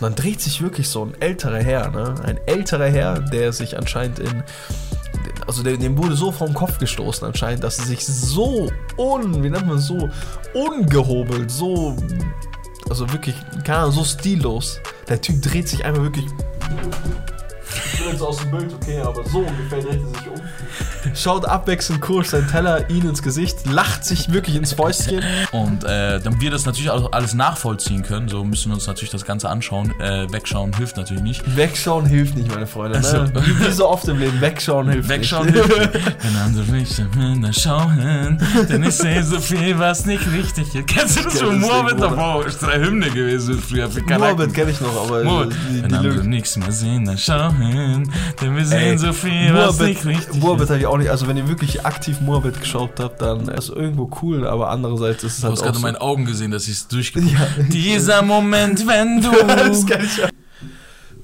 Und dann dreht sich wirklich so ein älterer Herr, ne? Ein älterer Herr, der sich anscheinend in. Also dem, wurde so vom Kopf gestoßen anscheinend, dass er sich so un, wie nennt man so ungehobelt, so, also wirklich, keine Ahnung, so stillos. Der Typ dreht sich einfach wirklich ich bin jetzt aus dem Bild, okay, aber so ungefähr dreht er sich um. Schaut abwechselnd kurz sein Teller ihn ins Gesicht, lacht sich wirklich ins Fäustchen. Und äh, damit wir das natürlich auch alles nachvollziehen können, so müssen wir uns natürlich das Ganze anschauen. Äh, wegschauen hilft natürlich nicht. Wegschauen hilft nicht, meine Freunde. Ne? Also- Wie, wie so oft im Leben, wegschauen hilft Wegschauen nicht. hilft nicht. Wenn andere nicht schauen, denn ich sehe so viel, was nicht richtig ist. Kennst du das kenn von das Mohammed? Ding, Da Bruder. war ist eine Hymne gewesen früher. Morbid kenne ich noch, aber Mohammed. die, Wenn die andere Lyrik. nichts mehr sehen, dann schauen, denn wir sehen Ey, so viel, was nicht richtig Morbid ist. habe ich auch nicht, also wenn ihr wirklich aktiv Morbid geschaut habt, dann ist es irgendwo cool, aber andererseits ist es Du halt hast auch gerade so. in meinen Augen gesehen, dass ich es durchgeguckt Ja. Dieser Moment, wenn du... das kann ich.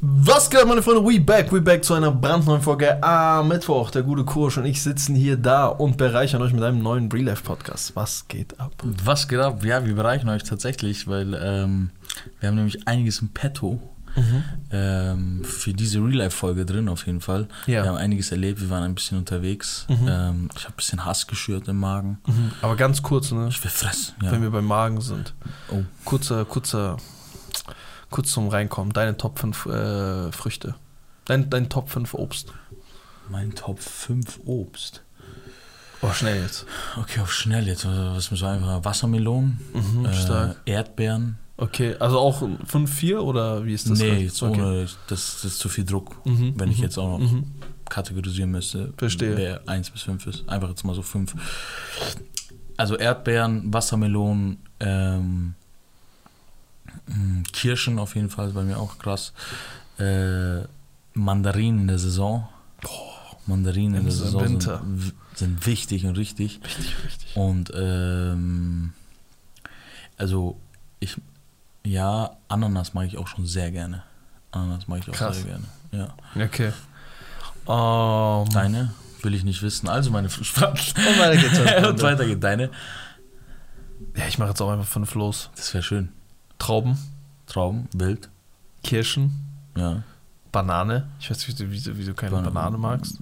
Was geht, ab, meine Freunde? We back, we back zu einer brandneuen Folge am Mittwoch. Der gute Kursch und ich sitzen hier da und bereichern euch mit einem neuen Real Life Podcast. Was geht ab? Was geht ab? Ja, wir bereichen euch tatsächlich, weil ähm, wir haben nämlich einiges im Petto ähm, für diese Real-Life-Folge drin auf jeden Fall. Ja. Wir haben einiges erlebt, wir waren ein bisschen unterwegs. Mhm. Ähm, ich habe ein bisschen Hass geschürt im Magen. Aber ganz kurz, ne? Ich will fressen. Ja. Wenn wir beim Magen sind. Oh. Kurzer, kurzer, kurz zum Reinkommen. Deine Top 5 äh, Früchte. Dein, dein Top 5 Obst. Mein Top 5 Obst. Oh, schnell jetzt. Okay, auf schnell jetzt. Was mir so einfach Wassermelonen, Mhm, äh. Erdbeeren. Okay, also auch 5, 4 oder wie ist das? nee, jetzt okay. ohne, das, das ist zu viel Druck. Mhm, Wenn ich mhm, jetzt auch noch mhm. kategorisieren müsste, Verstehe. wer 1 bis 5 ist. Einfach jetzt mal so 5. Also Erdbeeren, Wassermelonen, ähm, mh, Kirschen auf jeden Fall, bei mir auch krass. Äh, Mandarinen in der Saison. Mandarinen in Im der Saison sind, sind wichtig und richtig. Richtig, richtig. Und ähm, also ich, ja, Ananas mag ich auch schon sehr gerne. Ananas mag ich auch Krass. sehr gerne. Ja. Okay. Um, Deine will ich nicht wissen. Also meine Spaß. Und weiter geht's. Und weiter geht deine. Ja, ich mache jetzt auch einfach 5 los. Das wäre schön. Trauben, Trauben, wild. Kirschen, Ja. Banane. Ich weiß nicht, wie, du- wie du keine Ban- Banane magst.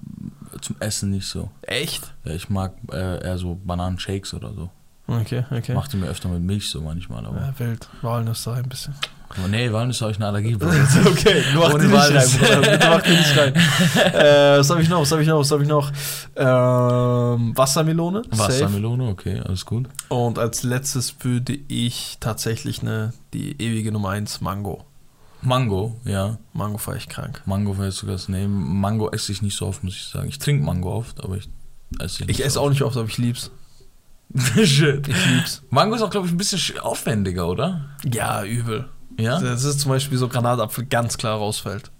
Zum Essen nicht so. Echt? Ja, ich mag äh, eher so Bananenshakes oder so. Okay, okay. Macht die mir öfter mit Milch so manchmal. Aber, Ja, wild. Walnüsse ein bisschen. aber nee, Walnüsse habe ich eine Allergie. Okay, mach Ohne die nicht rein, Walnüsse. Bruder. Bitte mach die nicht rein. äh, was habe ich noch? Was habe ich noch? Was habe ich noch? Ähm, Wassermelone. Safe. Wassermelone, okay, alles gut. Und als letztes würde ich tatsächlich eine, die ewige Nummer 1 Mango. Mango, ja. Mango fahre ich krank. Mango wäre sogar das nee, Mango esse ich nicht so oft, muss ich sagen. Ich trinke Mango oft, aber ich esse ihn Ich esse auch nicht oft, aber ich lieb's. Shit. Ich lieb's. Mango ist auch, glaube ich, ein bisschen sch- aufwendiger, oder? Ja, übel. Ja? Das ist zum Beispiel so Granatapfel ganz klar rausfällt.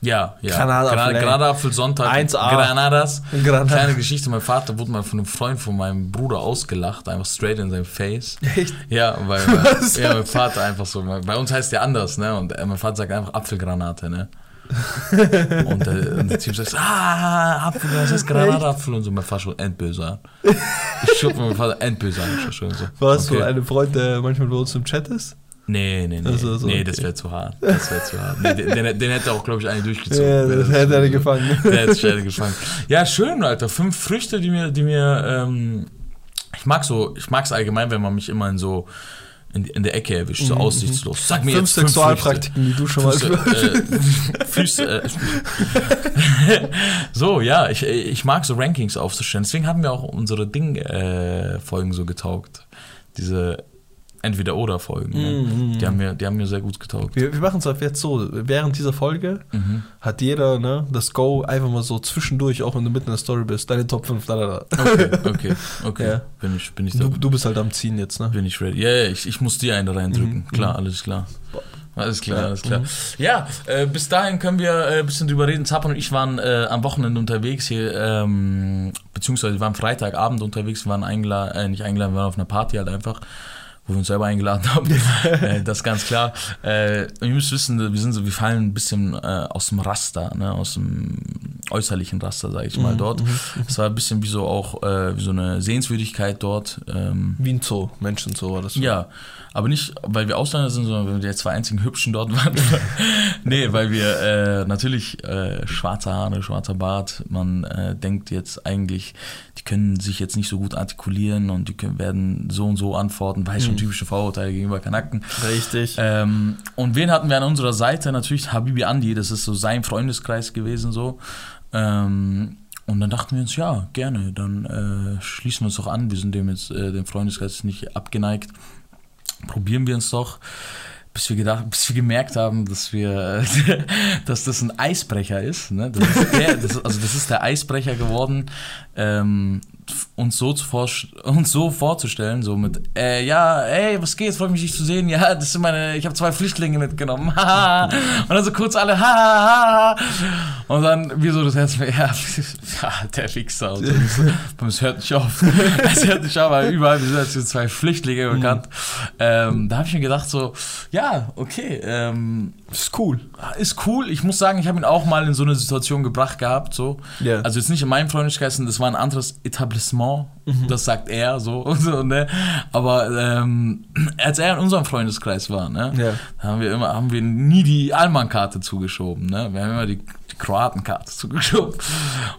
Ja, ja. Granatapfel. Granatapfel Sonntag. 1A. Granadas. Granat. Kleine Geschichte, mein Vater wurde mal von einem Freund von meinem Bruder ausgelacht, einfach straight in sein Face. Echt? Ja, weil, weil ja, mein Vater einfach so, bei uns heißt der anders, ne? Und äh, mein Vater sagt einfach Apfelgranate, ne? und, der, und der Typ sagt, ah, Apfel, das heißt Granatapfel und so. Mein Vater schon endböse an. Ich schupp mein Vater endböse an. Ich schon so. War das so Okay. ein Freund, der manchmal bei uns im Chat ist? Nee, nee, nee. Also, so, nee, okay. das wäre zu hart. Das wäre zu hart. Nee, den, den, hätte auch, glaube ich, eine durchgezogen. Ja, das hätte er gefangen. Der hätte sich eine gefangen. Ja, schön, Alter. Fünf Früchte, die mir, die mir, ähm, ich mag so, ich mag es allgemein, wenn man mich immer in so, in, in der Ecke erwischt, so aussichtslos. Sag mir Mhm, Fünf jetzt fünf Sexualpraktiken, die du schon mal Füße, äh, Füße, äh, so, ja, ich, ich mag so Rankings aufzustellen. Deswegen haben wir auch unsere Ding-Folgen so getaugt. Diese Entweder-Oder-Folgen. Mhm. Ne? Die, haben mir, die haben mir sehr gut getaugt. Wir, wir machen es ab jetzt so. Während dieser Folge Mhm. hat jeder ne, das Go einfach mal so zwischendurch, auch wenn du mitten in der Story bist, deine Top 5. Da, da, da. Okay, okay, okay. Ja. Bin ich, bin ich da. Du, du bist halt am Ziehen jetzt, ne? Bin ich ready. Ja, ja, ich, ich muss dir einen da reindrücken. Mhm, Klar, alles klar. Alles klar, alles klar. mhm. Ja, äh, bis dahin können wir äh, ein bisschen drüber reden. Zapan und ich waren äh, am Wochenende unterwegs hier, ähm, beziehungsweise wir waren Freitagabend unterwegs, wir waren eingeladen, äh, nicht eingeladen, wir waren auf einer Party halt einfach. Wo wir uns selber eingeladen haben. äh, das ist ganz klar. Äh, ihr müsst wissen, wir sind so, wir fallen ein bisschen äh, aus dem Raster, ne, aus dem äußerlichen Raster, sage ich mal, dort. Es war ein bisschen wie so auch äh, wie so eine Sehenswürdigkeit dort. Ähm, Wie ein Zoo, Menschenzoo war das. ja, aber nicht, weil wir Ausländer sind, sondern weil wir die zwei einzigen Hübschen dort waren. nee, weil wir äh, natürlich äh, schwarze Haare, schwarzer Bart, man äh, denkt jetzt eigentlich, die können sich jetzt nicht so gut artikulieren und die können, werden so und so antworten, weil schon typische Vorurteile gegenüber Kanaken. Richtig. Ähm, und wen hatten wir an unserer Seite? Natürlich Habibi Andi, das ist so sein Freundeskreis gewesen so. Ähm, und dann dachten wir uns, ja, gerne, dann äh, schließen wir uns doch an. Wir sind dem jetzt, äh, dem Freundeskreis nicht abgeneigt. Probieren wir uns doch. Bis wir, gedacht, bis wir gemerkt haben, dass wir, dass das ein Eisbrecher ist. Ne? Das ist der, das also das ist der Eisbrecher geworden, ähm, uns so, zu uns so vorzustellen, so mit, äh, ja, ey, was geht, freut mich, dich zu sehen. Ja, das sind meine, ich habe zwei Flüchtlinge mitgenommen. und dann so kurz alle, haha. und dann wir so das Herz, ja, ja der Fixer. Und so. Es hört nicht auf. Es hört nicht auf, weil überall wir sind als zwei Flüchtlinge bekannt. Ähm, da habe ich mir gedacht so, ja, okay, ähm, ist cool. ist cool. Ich muss sagen, ich habe ihn auch mal in so eine Situation gebracht gehabt. So. Ja. Also jetzt nicht in meinem Freundeskreis, das war ein anderes Etablissement. Das sagt er so. und so ne? Aber ähm, als er in unserem Freundeskreis war, ne, Ja. haben wir immer, haben wir nie die Allmann-Karte zugeschoben. Ne? Wir haben immer die, die Kroatenkarte zugeschoben.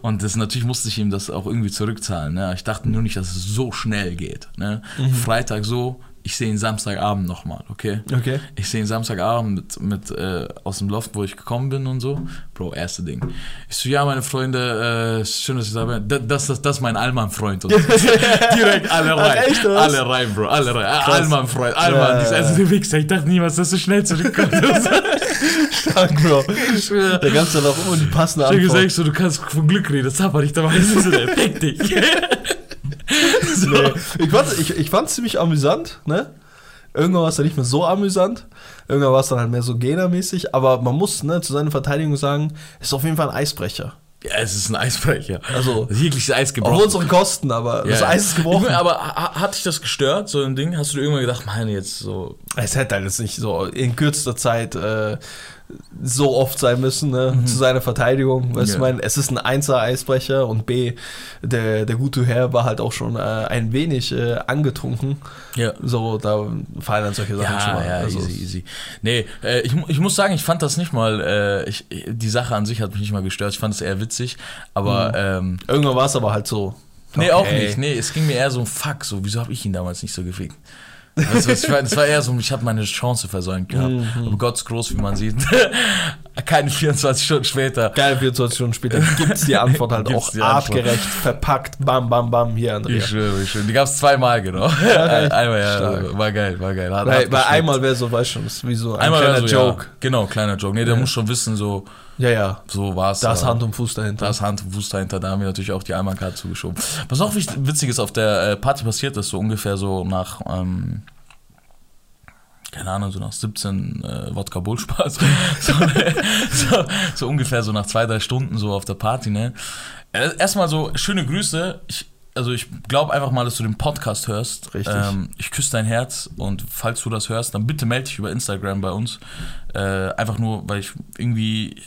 Und das natürlich musste ich ihm das auch irgendwie zurückzahlen. Ne? Ich dachte nur nicht, dass es so schnell geht. Ne? Freitag so, ich sehe ihn Samstagabend nochmal, okay? Okay. Ich sehe ihn Samstagabend mit, mit äh, aus dem Loft, wo ich gekommen bin und so. Bro, erste Ding. Ich so, ja, meine Freunde, äh, schön, dass ihr da seid. Das, das, das, das ist mein Allmann-Freund. Und direkt alle rein. Ach, echt, alle rein, Bro, alle rein. Allmann-Freund, Allmann. Ja. Dieser erste Wichser. Ich dachte niemals, dass du schnell zurückkommst. Stark, Bro. ich. Der ganze dann auch immer die passende Ich Antwort. gesagt, so, du kannst von Glück reden, das aber nicht, dabei der Fick dich. so. Nee. Ich fand's, ich, ich fand's ziemlich amüsant, ne? Irgendwann war es dann nicht mehr so amüsant. Irgendwann war es dann halt mehr so Gena-mäßig. Aber man muss ne, zu seiner Verteidigung sagen, ist auf jeden Fall ein Eisbrecher. Ja, es ist ein Eisbrecher. Also, Jegliches Eis gebrochen. Auf unsere Kosten, aber das Ja. Eis ist gebrochen. Ich mein, aber ha- hat dich das gestört, so ein Ding? Hast du dir irgendwann gedacht, meine jetzt so. Es hätte halt jetzt nicht so in kürzester Zeit äh, so oft sein müssen, ne, zu seiner Verteidigung. Weißt Ja. du, ich meine, es ist ein Einser-Eisbrecher und B, der, der gute Herr war halt auch schon äh, ein wenig äh, angetrunken. Ja. So, da fallen dann solche Sachen schon Ja, mal. ja, also, easy, easy. Nee, äh, ich, ich muss sagen, ich fand das nicht mal, äh, ich, die Sache an sich hat mich nicht mal gestört. Ich fand es eher witzig, aber ähm, Irgendwann war es aber halt so. nee, auch okay. nicht. Nee, es ging mir eher so, fuck, so, wieso habe ich ihn damals nicht so gefickt? Du, was ich meine? Das war eher so, ich habe meine Chance versäumt gehabt. Mhm. Aber Gott ist groß, wie man sieht. Keine 24 Stunden später. Geil, 24 Stunden später gibt's die Antwort halt Gibt's auch die Antwort. artgerecht, verpackt, bam, bam, bam, hier, Andrea. Ich schwöre, ich schwöre. Die gab es zweimal, genau. Einmal, ja. Stark. War geil, war geil. Hat, Bei, hat bei einmal wäre so, weißt du schon, das ist wie so ein Einmal kleiner war so, Joke. Ja, genau, kleiner Joke. Nee, der Ja. muss schon wissen, so, Ja, ja. so war es. Da ist Hand und Fuß dahinter. Da ist Hand und Fuß dahinter, da haben wir natürlich auch die Alman-Karte zugeschoben. Was auch witzig ist, auf der äh, Party passiert ist, so ungefähr so nach, ähm, keine Ahnung, so nach 17 äh, Wodka Bullspaß. so, so, so ungefähr so nach zwei, drei Stunden so auf der Party, ne? Äh, Erstmal so, schöne Grüße. Ich, also ich glaube einfach mal, dass du den Podcast hörst. Richtig. Ähm, ich küsse dein Herz und falls du das hörst, dann bitte melde dich über Instagram bei uns. Äh, einfach nur, weil ich irgendwie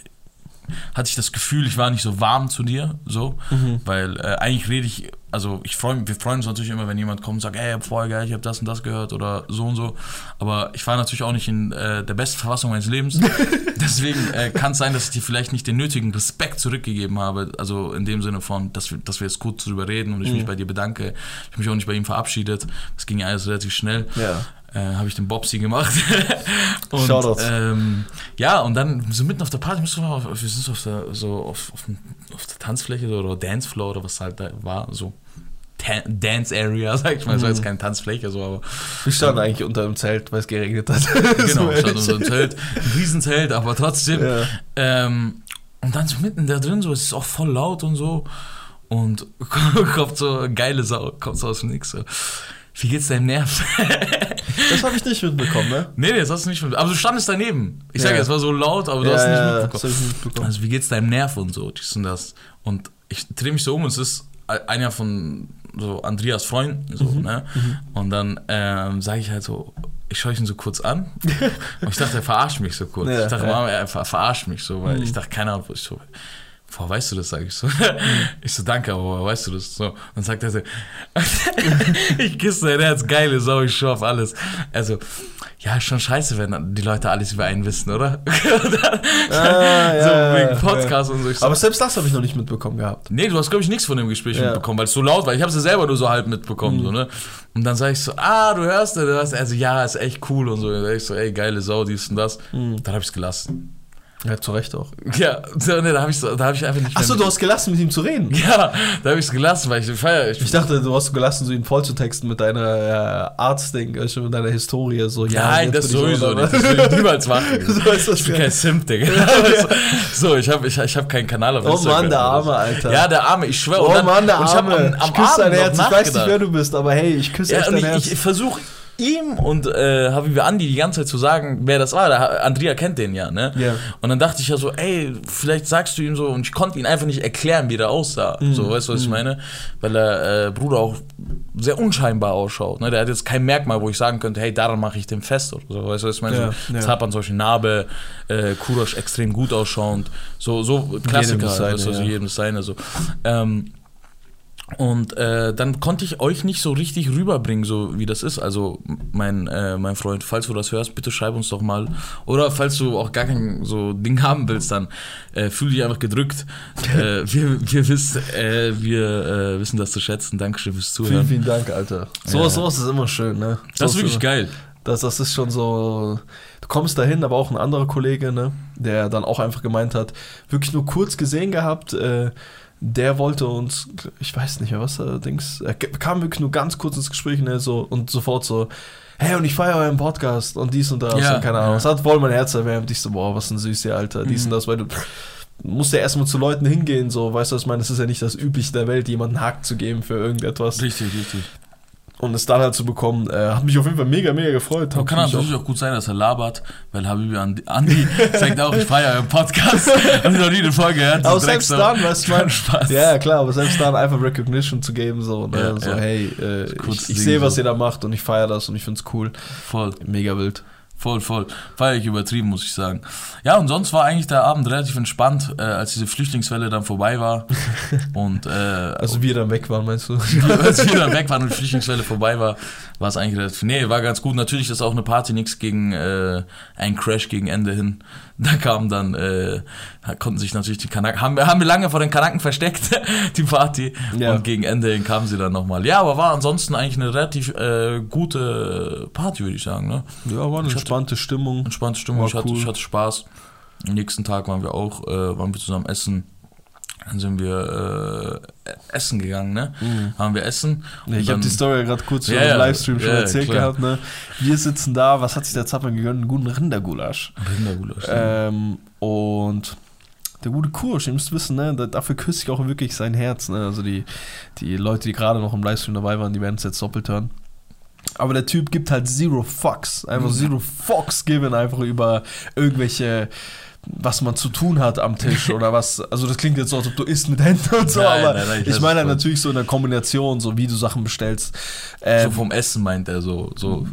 hatte ich das Gefühl, ich war nicht so warm zu dir, so, weil äh, eigentlich rede ich, also ich freue wir freuen uns natürlich immer, wenn jemand kommt und sagt, ey, voll geil, ich habe das und das gehört oder so und so, aber ich war natürlich auch nicht in äh, der besten Verfassung meines Lebens, deswegen äh, kann es sein, dass ich dir vielleicht nicht den nötigen Respekt zurückgegeben habe, also in dem Sinne von, dass wir, dass wir jetzt kurz drüber reden und ich mich bei dir bedanke, ich habe mich auch nicht bei ihm verabschiedet, das ging ja alles relativ schnell, Ja. Äh, habe ich den Bobsy gemacht. und, Shoutouts. ähm, ja, und dann so mitten auf der Party, wir, wir sind so auf der, so auf, auf, dem- auf der Tanzfläche so, oder Dancefloor oder was halt da war, so Dance Area, sag ich mal. Es war jetzt keine Tanzfläche, so, aber Wir standen eigentlich unter dem Zelt, weil es geregnet hat. genau, So stand ehrlich. unser ein Zelt, ein Riesenzelt, aber trotzdem. Ja. Ähm, und dann so mitten da drin, so, es ist auch voll laut und so. Und kommt so geile Sau, kommt so aus dem Nix. So. Wie geht's deinem Nerv? Das habe ich nicht mitbekommen, ne? Nee, nee, das hast du nicht mitbekommen. Aber du standest daneben. Ich sag Ja. ja, es war so laut, aber du hast ja, nicht ja, mitbekommen. Das hab ich nicht mitbekommen. Also wie geht's deinem Nerv und so, dies und das. Und ich drehe mich so um und es ist einer von so Andreas Freund, so, ne? Und dann ähm, sage ich halt so, ich schaue ihn so kurz an und ich dachte, er verarscht mich so kurz. Ja, ich dachte, ja. Mama, er ver verarscht mich so, weil ich dachte, keine Ahnung, ich so, Boah, weißt du das, sage ich so. Ich so, danke, aber weißt du das? So. Dann sagt er so, ich küsse dein Herz, geile Sau, ich schwör auf alles. Also, ja, ist schon scheiße, wenn die Leute alles über einen wissen, oder? Ah, ja, so ja, wegen ja. Podcast und so. Ich so Aber selbst das habe ich noch nicht mitbekommen gehabt. Nee, du hast, glaube ich, nichts von dem Gespräch Ja. mitbekommen, weil es so laut war. Ich habe es ja selber nur so halb mitbekommen. So, ne? Und dann sage ich so, ah, du hörst. Du hörst, also ja, ist echt cool und so. Dann sag ich so, ey, geile Sau, dies und das. Dann habe ich es gelassen. Ja, zu Recht auch. Ja, so, ne, da habe ich da habe ich einfach nicht. Achso, du hast gelassen, mit ihm zu reden. Ja, da habe ich es gelassen, weil ich feier. Ich, Ich dachte, du hast gelassen, so ihn voll zu texten mit deiner äh, Arzt-Ding, also mit deiner Historie. So, ja, Nein, das ich sowieso nicht. Das will ich niemals machen. So ist das ich bin ja. kein Simp, Digga. so, ich habe ich, ich hab keinen Kanal auf Oh Instagram. Mann, der. Arme, Alter. Ja, der Arme, ich schwöre. Oh Und dann- Mann, der und ich hab Arme. am, am ich küsse dein Herz. Ich weiß nicht, wer du bist, aber hey, ich küsse Ja, echt dein ich, Herz. ich versuche ihm und äh, habe wir Andi die ganze Zeit zu sagen, wer das war. Der, Andrea kennt den ja, ne? Ja. Und dann dachte ich ja so, ey, vielleicht sagst du ihm so, und ich konnte ihn einfach nicht erklären, wie der aussah. Mhm. So, weißt du, was ich meine? Weil der äh, Bruder auch sehr unscheinbar ausschaut. Ne? Der hat jetzt kein Merkmal, wo ich sagen könnte, hey, daran mache ich den fest oder so. Weißt du, was ich meine? Ja, so, ja. Zapan solche Narbe, äh, Kurosch extrem gut ausschauend. So, so Klassiker, das seine, weißt du, also ja. jedem das seine. So. Ähm, und äh, dann konnte ich euch nicht so richtig rüberbringen, so wie das ist. Also, mein, äh, mein Freund, falls du das hörst, bitte schreib uns doch mal. Oder falls du auch gar kein so Ding haben willst, dann äh, fühl dich einfach gedrückt. äh, wir, wir, wissen, äh, wir äh, wissen das zu schätzen. Dankeschön fürs Vielen, Zuhören. vielen Dank, Alter. So Ja. sowas ist immer schön, ne? Das ist wirklich immer, geil. Das, das ist schon so. Du kommst dahin, aber auch ein anderer Kollege, ne? Der dann auch einfach gemeint hat, wirklich nur kurz gesehen gehabt, äh, der wollte uns, ich weiß nicht mehr, was er Dings, er kam wirklich nur ganz kurz ins Gespräch, ne? So, und sofort so. Hey, und ich feiere euren Podcast und dies und das Ja, und keine Ahnung. ja. Es hat voll mein Herz erwärmt. Ich so, boah, was ein süßer Alter, dies Mhm. und das, weil du musst ja erstmal zu Leuten hingehen, so, weißt du, was ich meine? Es ist ja nicht das Übliche der Welt, jemanden Hack zu geben für irgendetwas. Richtig, richtig. Und es dann halt zu bekommen, äh, hat mich auf jeden Fall mega, mega gefreut. Aber kann natürlich auch gut sein, dass er labert, weil Habibi Andi, Andi sagt auch, ich feiere euren Podcast. Hab ich noch nie eine Folge gehört. Aber selbst dann, weißt du, man, Spaß. ja, klar, aber selbst dann einfach Recognition zu geben, so, ne, Ja, so ja. hey, äh, ich, ich sehe, was so. ihr da macht und ich feiere das und ich find's cool. Voll. Mega wild. Voll, voll. Feier ich übertrieben, muss ich sagen. Ja, und sonst war eigentlich der Abend relativ entspannt, äh, als diese Flüchtlingswelle dann vorbei war. und äh, Also wir dann weg waren, meinst du? als wir dann weg waren und die Flüchtlingswelle vorbei war, war es eigentlich relativ. Nee, war ganz gut. Natürlich ist auch eine Party nichts gegen äh, einen Crash gegen Ende hin. Da kam dann, äh, konnten sich natürlich die Kanaken, haben, wir- haben wir lange vor den Kanaken versteckt, die Party. Ja. Und gegen Ende hin kamen sie dann nochmal. Ja, aber war ansonsten eigentlich eine relativ äh, gute Party, würde ich sagen. Ne? Ja, war eine Ich hatte- entspannte Stimmung. entspannte Stimmung, War ich, hatte, cool. ich hatte Spaß. Am nächsten Tag waren wir auch, äh, waren wir zusammen essen. Dann sind wir äh, essen gegangen, ne? Haben wir essen. Ja, ich habe die Story ja gerade kurz Ja, im Livestream schon erzählt klar. gehabt, ne? Wir sitzen da, was hat sich der Zappern gegönnt? Einen guten Rindergulasch. Rindergulasch. Ähm, und der gute Kursch, ihr müsst wissen, ne, da- dafür küsse ich auch wirklich sein Herz. Ne? Also die, die Leute, die gerade noch im Livestream dabei waren, die werden es jetzt doppelt hören. Aber der Typ gibt halt zero fucks. Einfach Mhm. zero fucks geben einfach über irgendwelche, was man zu tun hat am Tisch oder was. Also das klingt jetzt so, als ob du isst mit Händen und so, Nein, aber nein, nein, ich ich meine natürlich so in der Kombination, so wie du Sachen bestellst. so Ähm, vom Essen meint er so. so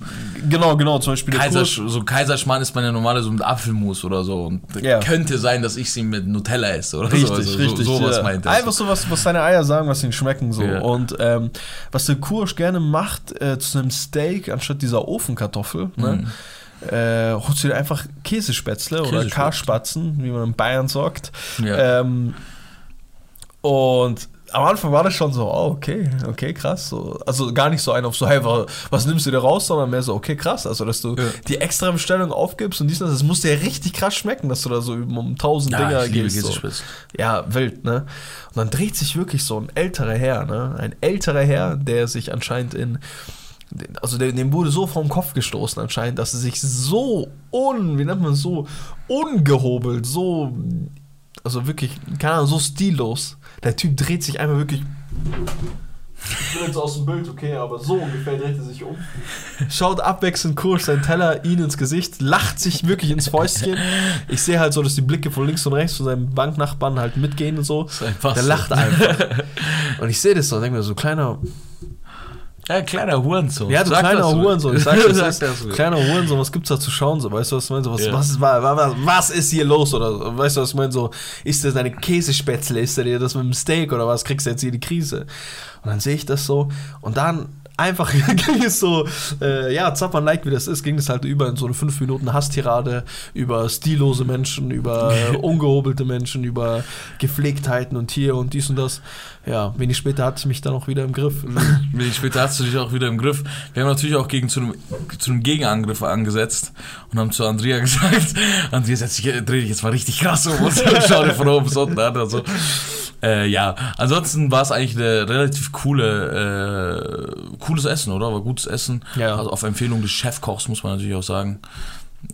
genau, genau, zum Beispiel Kaisersch so Kaiserschmarrn isst man ja normalerweise so mit Apfelmus oder so. Und Ja. könnte sein, dass ich sie mit Nutella esse oder Richtig, so. Also richtig. So, sowas ja. meint er. Einfach so was, was deine Eier sagen, was ihnen schmecken so. Ja. Und ähm, was der Kursch gerne macht äh, zu einem Steak anstatt dieser Ofenkartoffel, ne, Mhm. Äh, holst du dir einfach Käsespätzle oder Käsespätzle. Karspatzen, wie man in Bayern sagt. Ja. Ähm, und am Anfang war das schon so, oh, okay, okay, krass. So. Also gar nicht so ein auf so, hey, wa- was nimmst du dir raus, sondern mehr so, okay, krass. Also, dass du Ja. die extra Bestellung aufgibst und dies und das, das muss dir richtig krass schmecken, dass du da so um, tausend ja, Dinger gehst. So. Ja, wild, ne? Und dann dreht sich wirklich so ein älterer Herr, ne? Ein älterer Herr, der sich anscheinend in. Also dem, dem wurde so vom Kopf gestoßen anscheinend, dass er sich so un, wie nennt man so, ungehobelt, so, also wirklich, keine Ahnung, so stillos. Der Typ dreht sich einmal wirklich Ich bin jetzt aus dem Bild, okay, aber so ungefähr dreht er sich um. Schaut abwechselnd kurz seinen Teller ihn ins Gesicht, lacht sich wirklich ins Fäustchen. Ich sehe halt so, dass die Blicke von links und rechts von seinem Banknachbarn halt mitgehen und so. Der lacht einfach. Und ich sehe das so und denke mir so, kleiner, Ja, kleiner Hurensohn. ja, du Sag kleiner. Hurensohn, ich sag dir, das Sag das so. kleiner Hurensohn, was gibt's da zu schauen, so, weißt du, was ich meine, so, was, Ja. was, was, was, was ist hier los, oder, so, weißt du, was ich meine, so, ist das deine Käsespätzle, ist das dir das mit dem Steak, oder was, kriegst du jetzt hier die Krise? Und dann sehe ich das so, und dann einfach ging es so, äh, ja, zappern like wie das ist, ging es halt über in so eine 5 Minuten Hasstirade über stillose Menschen, über ungehobelte Menschen, über Gepflegtheiten und hier und dies und das. Ja, wenig später hatte ich mich dann auch wieder im Griff. Wenig später hast du dich auch wieder im Griff. Wir haben natürlich auch gegen zu einem, zu einem Gegenangriff angesetzt und haben zu Andrea gesagt, Andrea setz dich, dreh dich jetzt mal richtig krass um und schau dir von oben bis unten an. Also, äh, ja, ansonsten war es eigentlich eine relativ coole, äh, cooles Essen, oder? War gutes Essen. Ja. Also auf Empfehlung des Chefkochs, muss man natürlich auch sagen.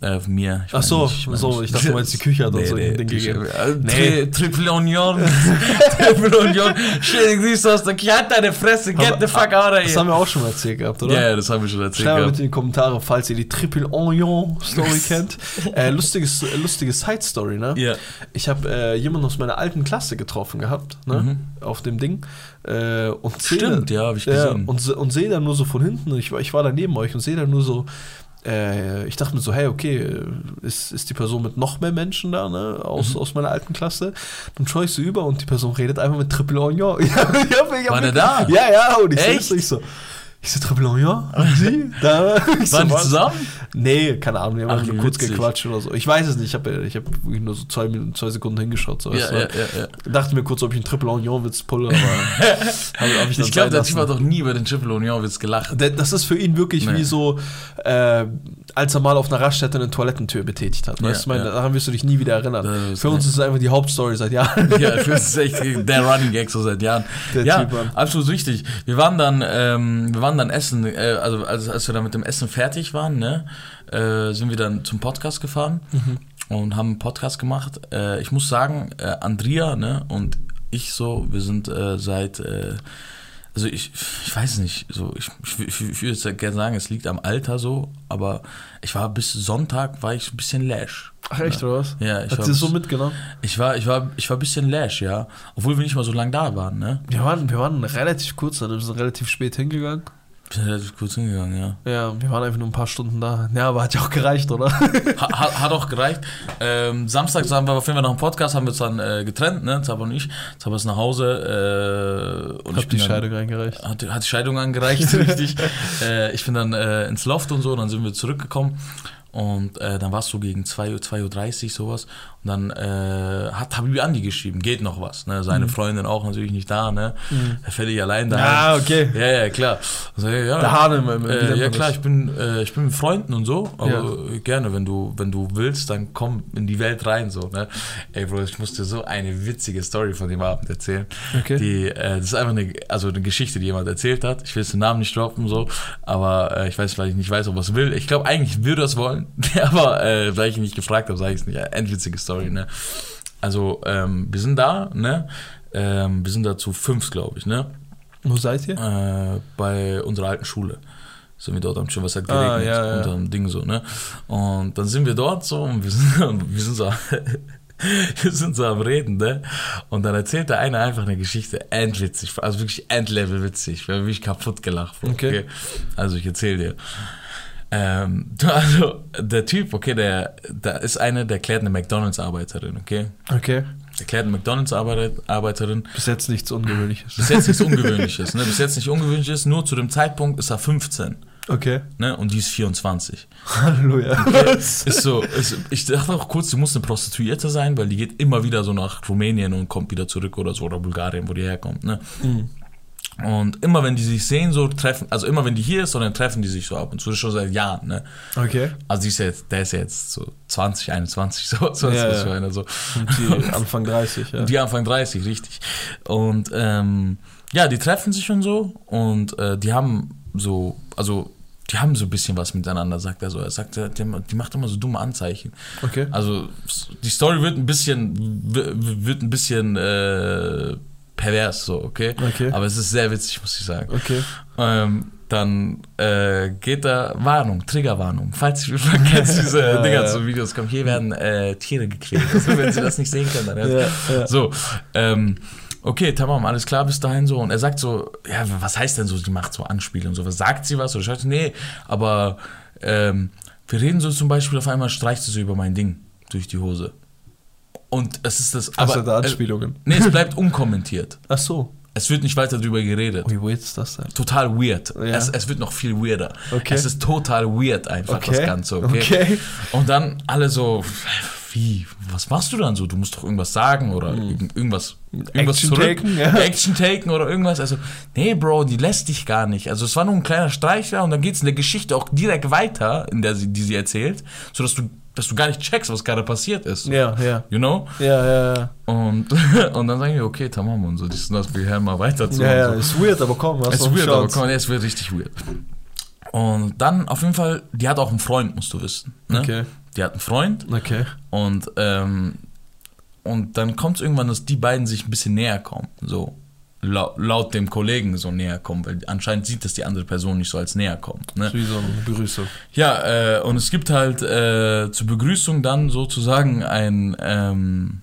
Äh, mir. Ich Ach so, meine, ich meine so, nicht- ich dachte, du meinst, die Küche hat uns so ein Ding die- gegeben. äh, Nee. Tri Triple Onion. Triple Onion. Schöne Grüße aus der Küche. Halt deine Fresse. Get the fuck out of Das here. haben wir auch schon mal erzählt gehabt, oder? Ja, ja, das haben wir schon erzählt. Schreibt gehabt. bitte in die Kommentare, falls ihr die Triple Onion Story kennt. Äh, lustiges, äh, lustige Side Story, ne? Ja. Ich habe äh, jemanden aus meiner alten Klasse getroffen gehabt, ne? Auf dem Ding. Äh, und Stimmt, ja, hab ich ja, gesehen. und, se- und sehe dann nur so von hinten, ich, war- ich war da neben euch und sehe dann nur so, äh, ich dachte mir so, hey, okay, äh, ist, ist die Person mit noch mehr Menschen da, ne? Aus, aus meiner alten Klasse. Dann schaue ich so über und die Person redet einfach mit Triple Onion. Ja, ich hab, ich hab War der da? Ja, ja, und ich sehe Echt? so, ich so, Triple Onion? Und sie? Da? Ich so, Waren die zusammen? Nee, keine Ahnung, wir haben Ach, nur kurz witzig. gequatscht oder so. Ich weiß es nicht, ich habe ich hab nur so zwei, Minuten, zwei Sekunden hingeschaut. So, Ja, ja, ja, ja. Dachte mir kurz, ob ich einen Triple Onion Witz pulle, aber hab, hab ich, Ich glaube, der Typ hat doch nie über den Triple Onion Witz gelacht. Das ist für ihn wirklich Nee. wie so, äh, als er mal auf einer Raststätte eine Toilettentür betätigt hat. Ja, Weißt du, ich meine, ja. daran wirst du dich nie wieder erinnern. Für uns ist es einfach die Hauptstory seit Jahren. Ja, für uns ist echt der Running Gag so seit Jahren. Der ja, Typ, absolut richtig. Wir waren dann, ähm, wir waren dann essen, äh, also als, als wir dann mit dem Essen fertig waren, ne, äh, sind wir dann zum Podcast gefahren und haben einen Podcast gemacht. Äh, ich muss sagen, äh, Andrea, ne, und ich so, wir sind äh, seit, äh, also ich, ich weiß nicht, so ich, ich, ich, würde jetzt gerne sagen, es liegt am Alter so, aber ich war bis Sonntag war ich ein bisschen lash. Ach echt, oder was? Ja, ich Hat war, sie es so bis- mitgenommen? ich war, ich war, ich war ein bisschen lash, ja. Obwohl wir nicht mal so lange da waren, ne? Wir waren, wir waren relativ kurz, dann wir sind relativ spät hingegangen. Sind relativ kurz hingegangen, ja. Ja, wir waren einfach nur ein paar Stunden da. Ja, aber hat ja auch gereicht, oder? Ha, hat, hat auch gereicht. Ähm, Samstag haben wir auf jeden Fall noch einen Podcast, haben wir uns dann äh, getrennt, ne? Zaba und ich. Zaba ist nach Hause äh, und Hab die bin dann- Scheidung eingereicht. Hat, hat die Scheidung angereicht, richtig. Äh, ich bin dann äh, ins Loft und so, dann sind wir zurückgekommen. Und äh, dann war es so gegen 2 Uhr, 2.30 Uhr sowas. Und dann äh, hat Habibi Andi geschrieben, geht noch was. Ne? Seine Freundin auch natürlich nicht da, ne? Völlig allein da. Mhm. Ja, okay. Ja, ja, klar. Und so, ja, ja. Der Hahn im- äh, Ja, klar, ich bin, äh, ich bin mit Freunden und so, aber gerne, wenn du, wenn du willst, dann komm in die Welt rein, so, ne? Ey, Bro, ich muss dir so eine witzige Story von dem Abend erzählen. Okay. Die, äh, das ist einfach eine, also eine Geschichte, die jemand erzählt hat. Ich will jetzt den Namen nicht droppen, so, aber äh, ich weiß, weil ich nicht weiß, ob er es will. Ich glaube, eigentlich würde er es wollen, aber äh, weil ich ihn nicht gefragt habe, sage ich es nicht. Endwitzige Story, ne? Also, ähm, wir sind da, ne? Ähm, wir sind da zu fünf, glaube ich, ne? Wo seid ihr? äh, bei unserer alten Schule. Sind wir dort am schon was hat Ah, geregnet ja, ja. unter dem Ding so, ne? Und dann sind wir dort so und wir sind, und wir sind so wir sind so am Reden, ne? Und dann erzählt der eine einfach eine Geschichte, endwitzig, also wirklich endlevel witzig. Wir haben wirklich kaputt gelacht. Okay. Also ich erzähl dir. Ähm, also der Typ, okay, der, da ist eine, der klärt eine McDonalds-Arbeiterin, okay? Okay. Der klärt eine McDonalds-Arbeiterin Bis jetzt nichts Ungewöhnliches. bis jetzt nichts Ungewöhnliches. Ne? Bis jetzt nicht Ungewöhnliches, nur zu dem Zeitpunkt ist er 15 Okay. ne? und die ist 24. Halleluja. Ist so, ist, ich dachte auch kurz, die muss eine Prostituierte sein, weil die geht immer wieder so nach Rumänien und kommt wieder zurück oder so, oder Bulgarien, wo die herkommt. Ne? Und immer wenn die sich sehen, so treffen, also immer wenn die hier ist, so, dann treffen die sich so ab und zu, schon seit Jahren. Ne? Okay. Also die ist ja jetzt, der ist ja jetzt so 20, 21, so, so Ja, ist das ja. für eine, so. Und die Anfang 30, ja. Und die Anfang 30, richtig. Und ähm, ja, die treffen sich und so und äh, die haben so, also die haben so ein bisschen was miteinander, sagt er so. Er sagt, die, die macht immer so dumme Anzeichen. Okay. Also die Story wird ein bisschen, wird ein bisschen, äh, pervers so, okay? Okay. Aber es ist sehr witzig, muss ich sagen. Okay. Ähm, dann äh, geht da Warnung, Triggerwarnung. Falls ihr kennst diese Ja, Dinger ja. zu Videos kommen, hier werden äh, Tiere gequält. Also, wenn sie das nicht sehen können, dann Ja, ja. so. Ähm, okay, tamam, alles klar bis dahin so. Und er sagt so, ja, was heißt denn so, sie macht so Anspiele und so. Was sagt sie was? Oder schreibt sie, nee, aber ähm, wir reden so zum Beispiel, auf einmal streicht sie so über mein Ding durch die Hose. Und es ist das. Hast du da äh, Anspielungen? nee, es bleibt unkommentiert. Ach so. Es wird nicht weiter darüber geredet Wie weird ist das denn? total weird. Ja. Es, es wird noch viel weirder. Okay. Es ist total weird einfach Okay. das Ganze, okay? Okay. Und dann alle so, wie, was machst du dann so? Du musst doch irgendwas sagen oder irgend- irgendwas, irgendwas. Action taken, ja. Action taken oder irgendwas. Also, nee, Bro, die lässt dich gar nicht. Also es war nur ein kleiner Streichler und dann geht's in der Geschichte auch direkt weiter, in der sie, die sie erzählt, sodass du, dass du gar nicht checkst, was gerade passiert ist. Ja, ja. You know? Ja, ja, ja. Und, und dann sagen wir, okay, tamam und so, das, das, wir hören mal weiter zu. Ja, ja, so. ist weird, aber komm, hast Es ist weird, aber Chance. komm, es wird richtig weird. Und dann auf jeden Fall, die hat auch einen Freund, musst du wissen. Ne? Okay. Die hat einen Freund Okay. und, ähm, und dann kommt es irgendwann, dass die beiden sich ein bisschen näher kommen. So laut, laut dem Kollegen so näher kommen, weil anscheinend sieht das die andere Person nicht so als näher kommen. Ne? So wie so eine Begrüßung. Ja, äh, und es gibt halt äh, zur Begrüßung dann sozusagen ein, ähm,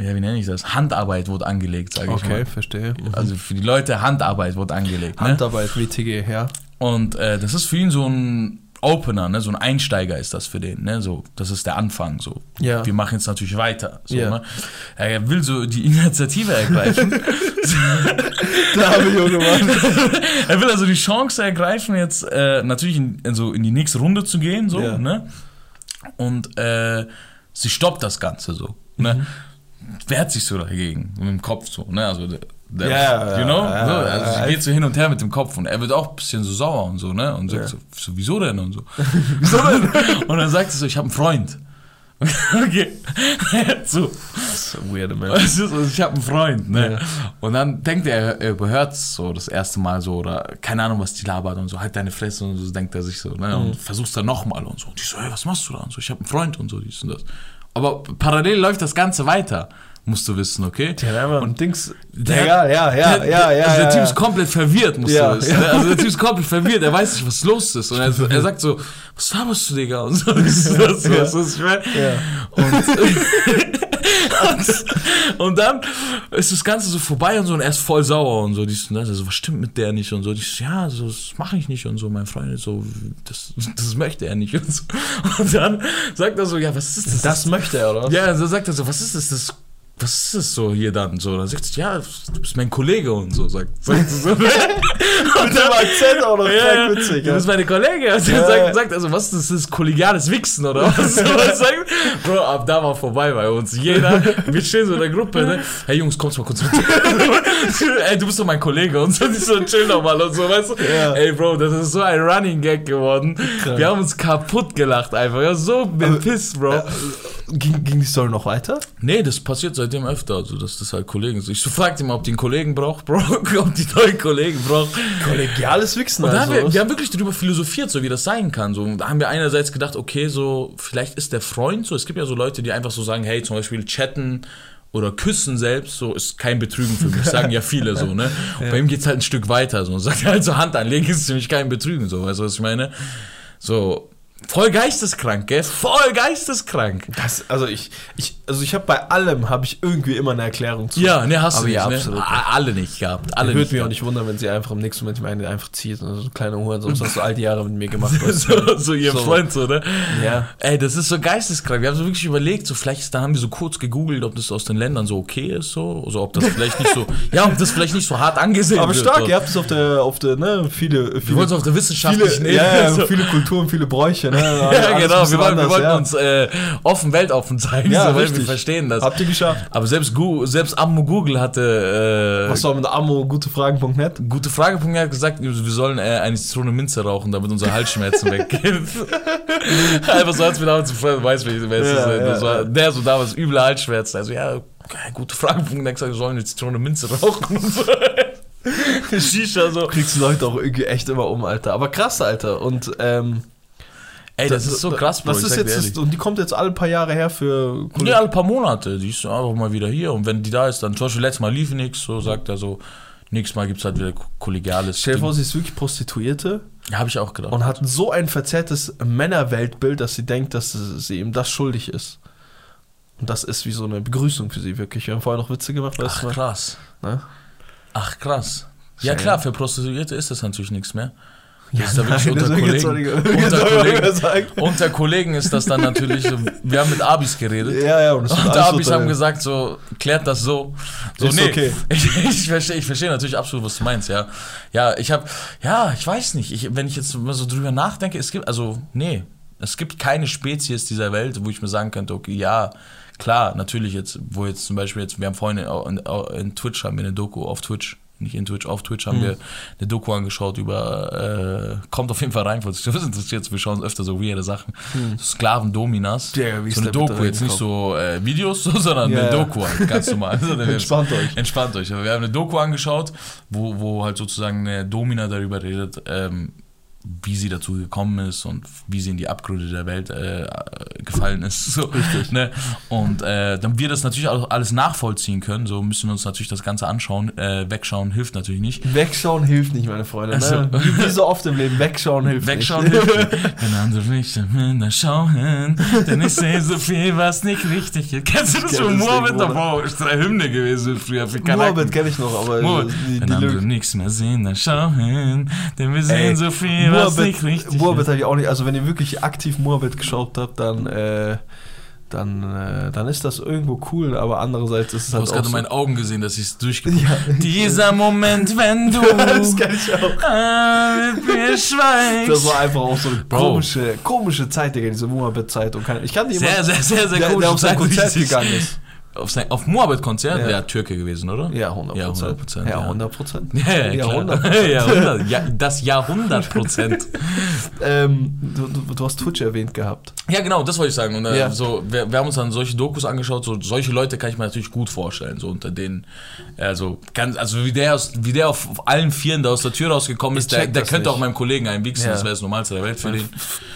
ja, wie nenne ich das? Handarbeit wurde angelegt, sage ich Okay, mal. verstehe. Mhm. Also für die Leute Handarbeit wurde angelegt. Ne? Handarbeit, WTG, ja. Und äh, das ist für ihn so ein Opener, ne? so ein Einsteiger ist das für den. Ne? So, das ist der Anfang. So. Ja. Wir machen jetzt natürlich weiter. So, Ja. ne? Er will so die Initiative ergreifen. Der arme junge Mann. er will also die Chance ergreifen, jetzt äh, natürlich in, in, so in die nächste Runde zu gehen. So, Ja. ne? Und äh, sie stoppt das Ganze so. Ne? Mhm. Wehrt sich so dagegen, mit dem Kopf so. Ne? Also, der, Ja, you know? ja, so, also sie geht so hin und her mit dem Kopf und er wird auch ein bisschen so sauer und so, ne? Und sagt Ja. so, so, wieso denn? Und so. wieso denn? Und dann sagt sie so, ich habe einen Freund. okay. so. Das ist. Es ist, also ich habe einen Freund, ne? Ja. Und dann denkt er, er überhört so das erste Mal so oder keine Ahnung, was die labert und so, halt deine Fresse und so denkt er sich so, ne? Und versuch's dann nochmal und so. Und die so, hey, was machst du da? Und so, ich habe einen Freund und so, dies und das. Aber parallel läuft das Ganze weiter, musst du wissen, okay? Einfach ein Dings. Der- Egal, ja, ja, der, ja, ja. Also der ja, Typ ja. ist komplett verwirrt, musst Ja, du wissen. ja. Also der Typ ist komplett verwirrt, er weiß nicht, was los ist. Und er, er sagt so, was laberst du, Digga? Und so, das ist Ja. das ist schwer. Ja. Und, und dann ist das Ganze so vorbei und so und er ist voll sauer und so. Die so, also, was stimmt mit der nicht und so. Die so, ja, so, das mache ich nicht und so. Mein Freund ist so, das, das möchte er nicht und so. Und dann sagt er so, ja, was ist das? Das möchte er, oder? was? Ja, so sagt er so, was ist das? das was ist das so hier dann? So, dann sagt sie, ja, du bist mein Kollege und so, sagt, sagt sie so. und Mit dem Akzent auch noch ja, ja, ja, witzig. du Ja. bist meine Kollege. Und Ja, dann sagt, ja. sagt also, was ist das? Das ist kollegiales Wichsen oder was? Was sagt, Bro, ab da war vorbei bei uns. Jeder, wir stehen so in der Gruppe, ne? Hey Jungs, kommst mal kurz mit. Ey, du bist doch mein Kollege und so, die so chill doch mal und so, weißt du? Ja. Ey, Bro, das ist so ein Running Gag geworden. Krank. Wir haben uns kaputt gelacht einfach. Ja, so bepisst, Bro. Ging, ging die Story noch weiter? Nee, das passiert seitdem öfter, also dass das halt Kollegen sind. Ich so fragte mal, ob die einen Kollegen braucht, Bro, ob die neuen Kollegen braucht. Kollegiales Wichsen, Und also. haben wir, wir haben wirklich darüber philosophiert, so wie das sein kann. So, da haben wir einerseits gedacht, okay, so, vielleicht ist der Freund so. Es gibt ja so Leute, die einfach so sagen, hey, zum Beispiel chatten oder küssen selbst, so ist kein Betrügen für mich, sagen ja viele so, ne? Und bei ihm geht's halt ein Stück weiter, so. Und sagt er halt so Hand anlegen, ist für mich kein Betrügen, so, weißt du, was ich meine? So, voll geisteskrank, gell? Voll geisteskrank. das, also ich, ich, also ich habe bei allem habe ich irgendwie immer eine Erklärung zu. Ja, ne, hast Aber du nicht, ja, ne? absolut. Alle nicht gehabt, alle Würde mich auch nicht wundern, wenn sie einfach im nächsten Moment meine einfach zieht. Also so ein kleiner Hurensohn, das hast du all die Jahre mit mir gemacht. so, so ihr So. Freund so, ne? Ja. Ey, das ist so geisteskrank. Wir haben so wirklich überlegt, so vielleicht, da haben wir so kurz gegoogelt, ob das aus den Ländern so okay ist, so, also ob das vielleicht nicht so, ja, ob das vielleicht nicht so hart angesehen Aber wird. stark, so. ihr habt es auf der, auf der, ne, viele, Wir viele, wollten es auf der viele, wissenschaftlichen ja, ja, so. viele Kulturen, viele Bräuche, ne? ja, genau. Wir wollten, wir wollten ja. uns äh, offen, weltoffen zeigen, Ja, so, weil wir verstehen das. Habt ihr geschafft? Aber selbst, Gu selbst Ammo Google hatte äh, Was war mit ammo gutefragen.net? gute Fragepunkt hat gesagt, wir sollen äh, eine Zitrone Minze rauchen, damit unsere Halsschmerzen weggehen. Einfach so als wir damals weiß wer wer Ja, ist. ja, das war der so damals üble Halsschmerzen. Also ja, gute Fragepunkt. Hat gesagt, wir sollen eine Zitrone Minze rauchen und so. Shisha so. Kriegst du Leute auch irgendwie echt immer um, Alter. Aber krass, Alter. Und, ähm, Ey, das, ist so krass, Bro. Ich ist jetzt, das, und die kommt jetzt alle paar Jahre her für. Nee, alle paar Monate. Die ist einfach mal wieder hier. Und wenn die da ist, dann zum Beispiel letztes Mal lief nichts, so sagt er so. Nächstes Mal gibt es halt wieder kollegiales. Stell dir vor, sie ist wirklich Prostituierte Ja, habe ich auch gedacht. und hat so ein verzerrtes Männerweltbild, dass sie denkt, dass sie ihm das schuldig ist. Und das ist wie so eine Begrüßung für sie, wirklich. Wir haben vorher noch Witze gemacht, weißt Ach, du? mal? krass. Ne? Ach, krass. Ja, klar, für Prostituierte ist das natürlich nichts mehr. Ja, Das ist da wirklich nein, unter Kollegen. Unter Kollegen. Unter Kollegen ist das dann natürlich, so- wir haben mit Abis geredet. Ja, ja, und, Und Abis haben gesagt, so, klärt das so. So, Ist okay. Ich, ich verstehe ich verstehe natürlich absolut, was du meinst, ja. Ja, ich habe, ja, ich weiß nicht, ich, wenn ich jetzt mal so drüber nachdenke, es gibt, also, nee, es gibt keine Spezies dieser Welt, wo ich mir sagen könnte, okay, ja, klar, natürlich jetzt, wo jetzt zum Beispiel jetzt, wir haben vorhin in, in, in Twitch, haben wir eine Doku auf Twitch, nicht in Twitch, auf Twitch Mhm. haben wir eine Doku angeschaut über, äh, kommt auf jeden Fall rein, falls dich das interessiert, wir schauen öfter so weirde Sachen, Sklaven-Dominas, Mhm. Ja, wie ist so eine Doku, jetzt nicht so äh, Videos, so, sondern Ja, eine ja. Doku halt, ganz normal. Also, Entspannt euch. Entspannt euch. Wir haben eine Doku angeschaut, wo, wo halt sozusagen eine Domina darüber redet, ähm, wie sie dazu gekommen ist und wie sie in die Abgründe der Welt äh, gefallen ist. So. Ne? Und äh, damit wir das natürlich auch alles nachvollziehen können, so müssen wir uns natürlich das Ganze anschauen. Äh, wegschauen hilft natürlich nicht. Wegschauen hilft nicht, meine Freunde. Ne? Wie, wie so oft im Leben, wegschauen hilft Wegschauen nicht. hilft nicht. Wenn andere nicht miteinander schauen, denn ich sehe so viel, was nicht richtig ist. Kennst du das Mohammed? Ding, Da war ist eine Hymne gewesen früher. Moabit kenne ich noch, aber Moabit. die, Wenn die andere Lyrik- nichts mehr sehen, dann schauen, denn wir sehen Ey, so viel, Moabit, richtig Moabit habe ich auch nicht. Also wenn ihr wirklich aktiv Moabit geschaut habt, dann äh, dann äh, dann ist das irgendwo cool, aber andererseits ist es Du halt hast auch gerade so, in meinen Augen gesehen, dass ich es durchgeguckt Ja. Dieser Moment, wenn du das kenn ich auch. ah, mit mir schweigst. Das war einfach auch so eine Bro. komische, komische Zeit, Digga, diese Moabit-Zeit. Und kein- Ich kannte sehr, sehr, sehr, sehr der, komische der auf sein Zeit, Konzert gegangen ist. Auf, sein, auf Moabit-Konzert? Ja. Ja. Türke gewesen, oder? Ja, 100 Ja, Prozent. 100%, Ja, ja. 100 Prozent. Ja, ja, Ja, klar. 100%. Jahrhundert. Ja, das Jahrhundert Prozent. Ähm, du, du, hast Twitch erwähnt gehabt. Ja, genau, das wollte ich sagen. Und, äh, Ja. so, wir, wir haben uns dann solche Dokus angeschaut. So, solche Leute kann ich mir natürlich gut vorstellen. So unter denen, also, ganz, also wie der, aus, wie der auf, auf allen Vieren da aus der Tür rausgekommen Ich ist, der, der könnte nicht. auch meinem Kollegen einwichsen. Ja. Das wäre das Normalste der Welt für den.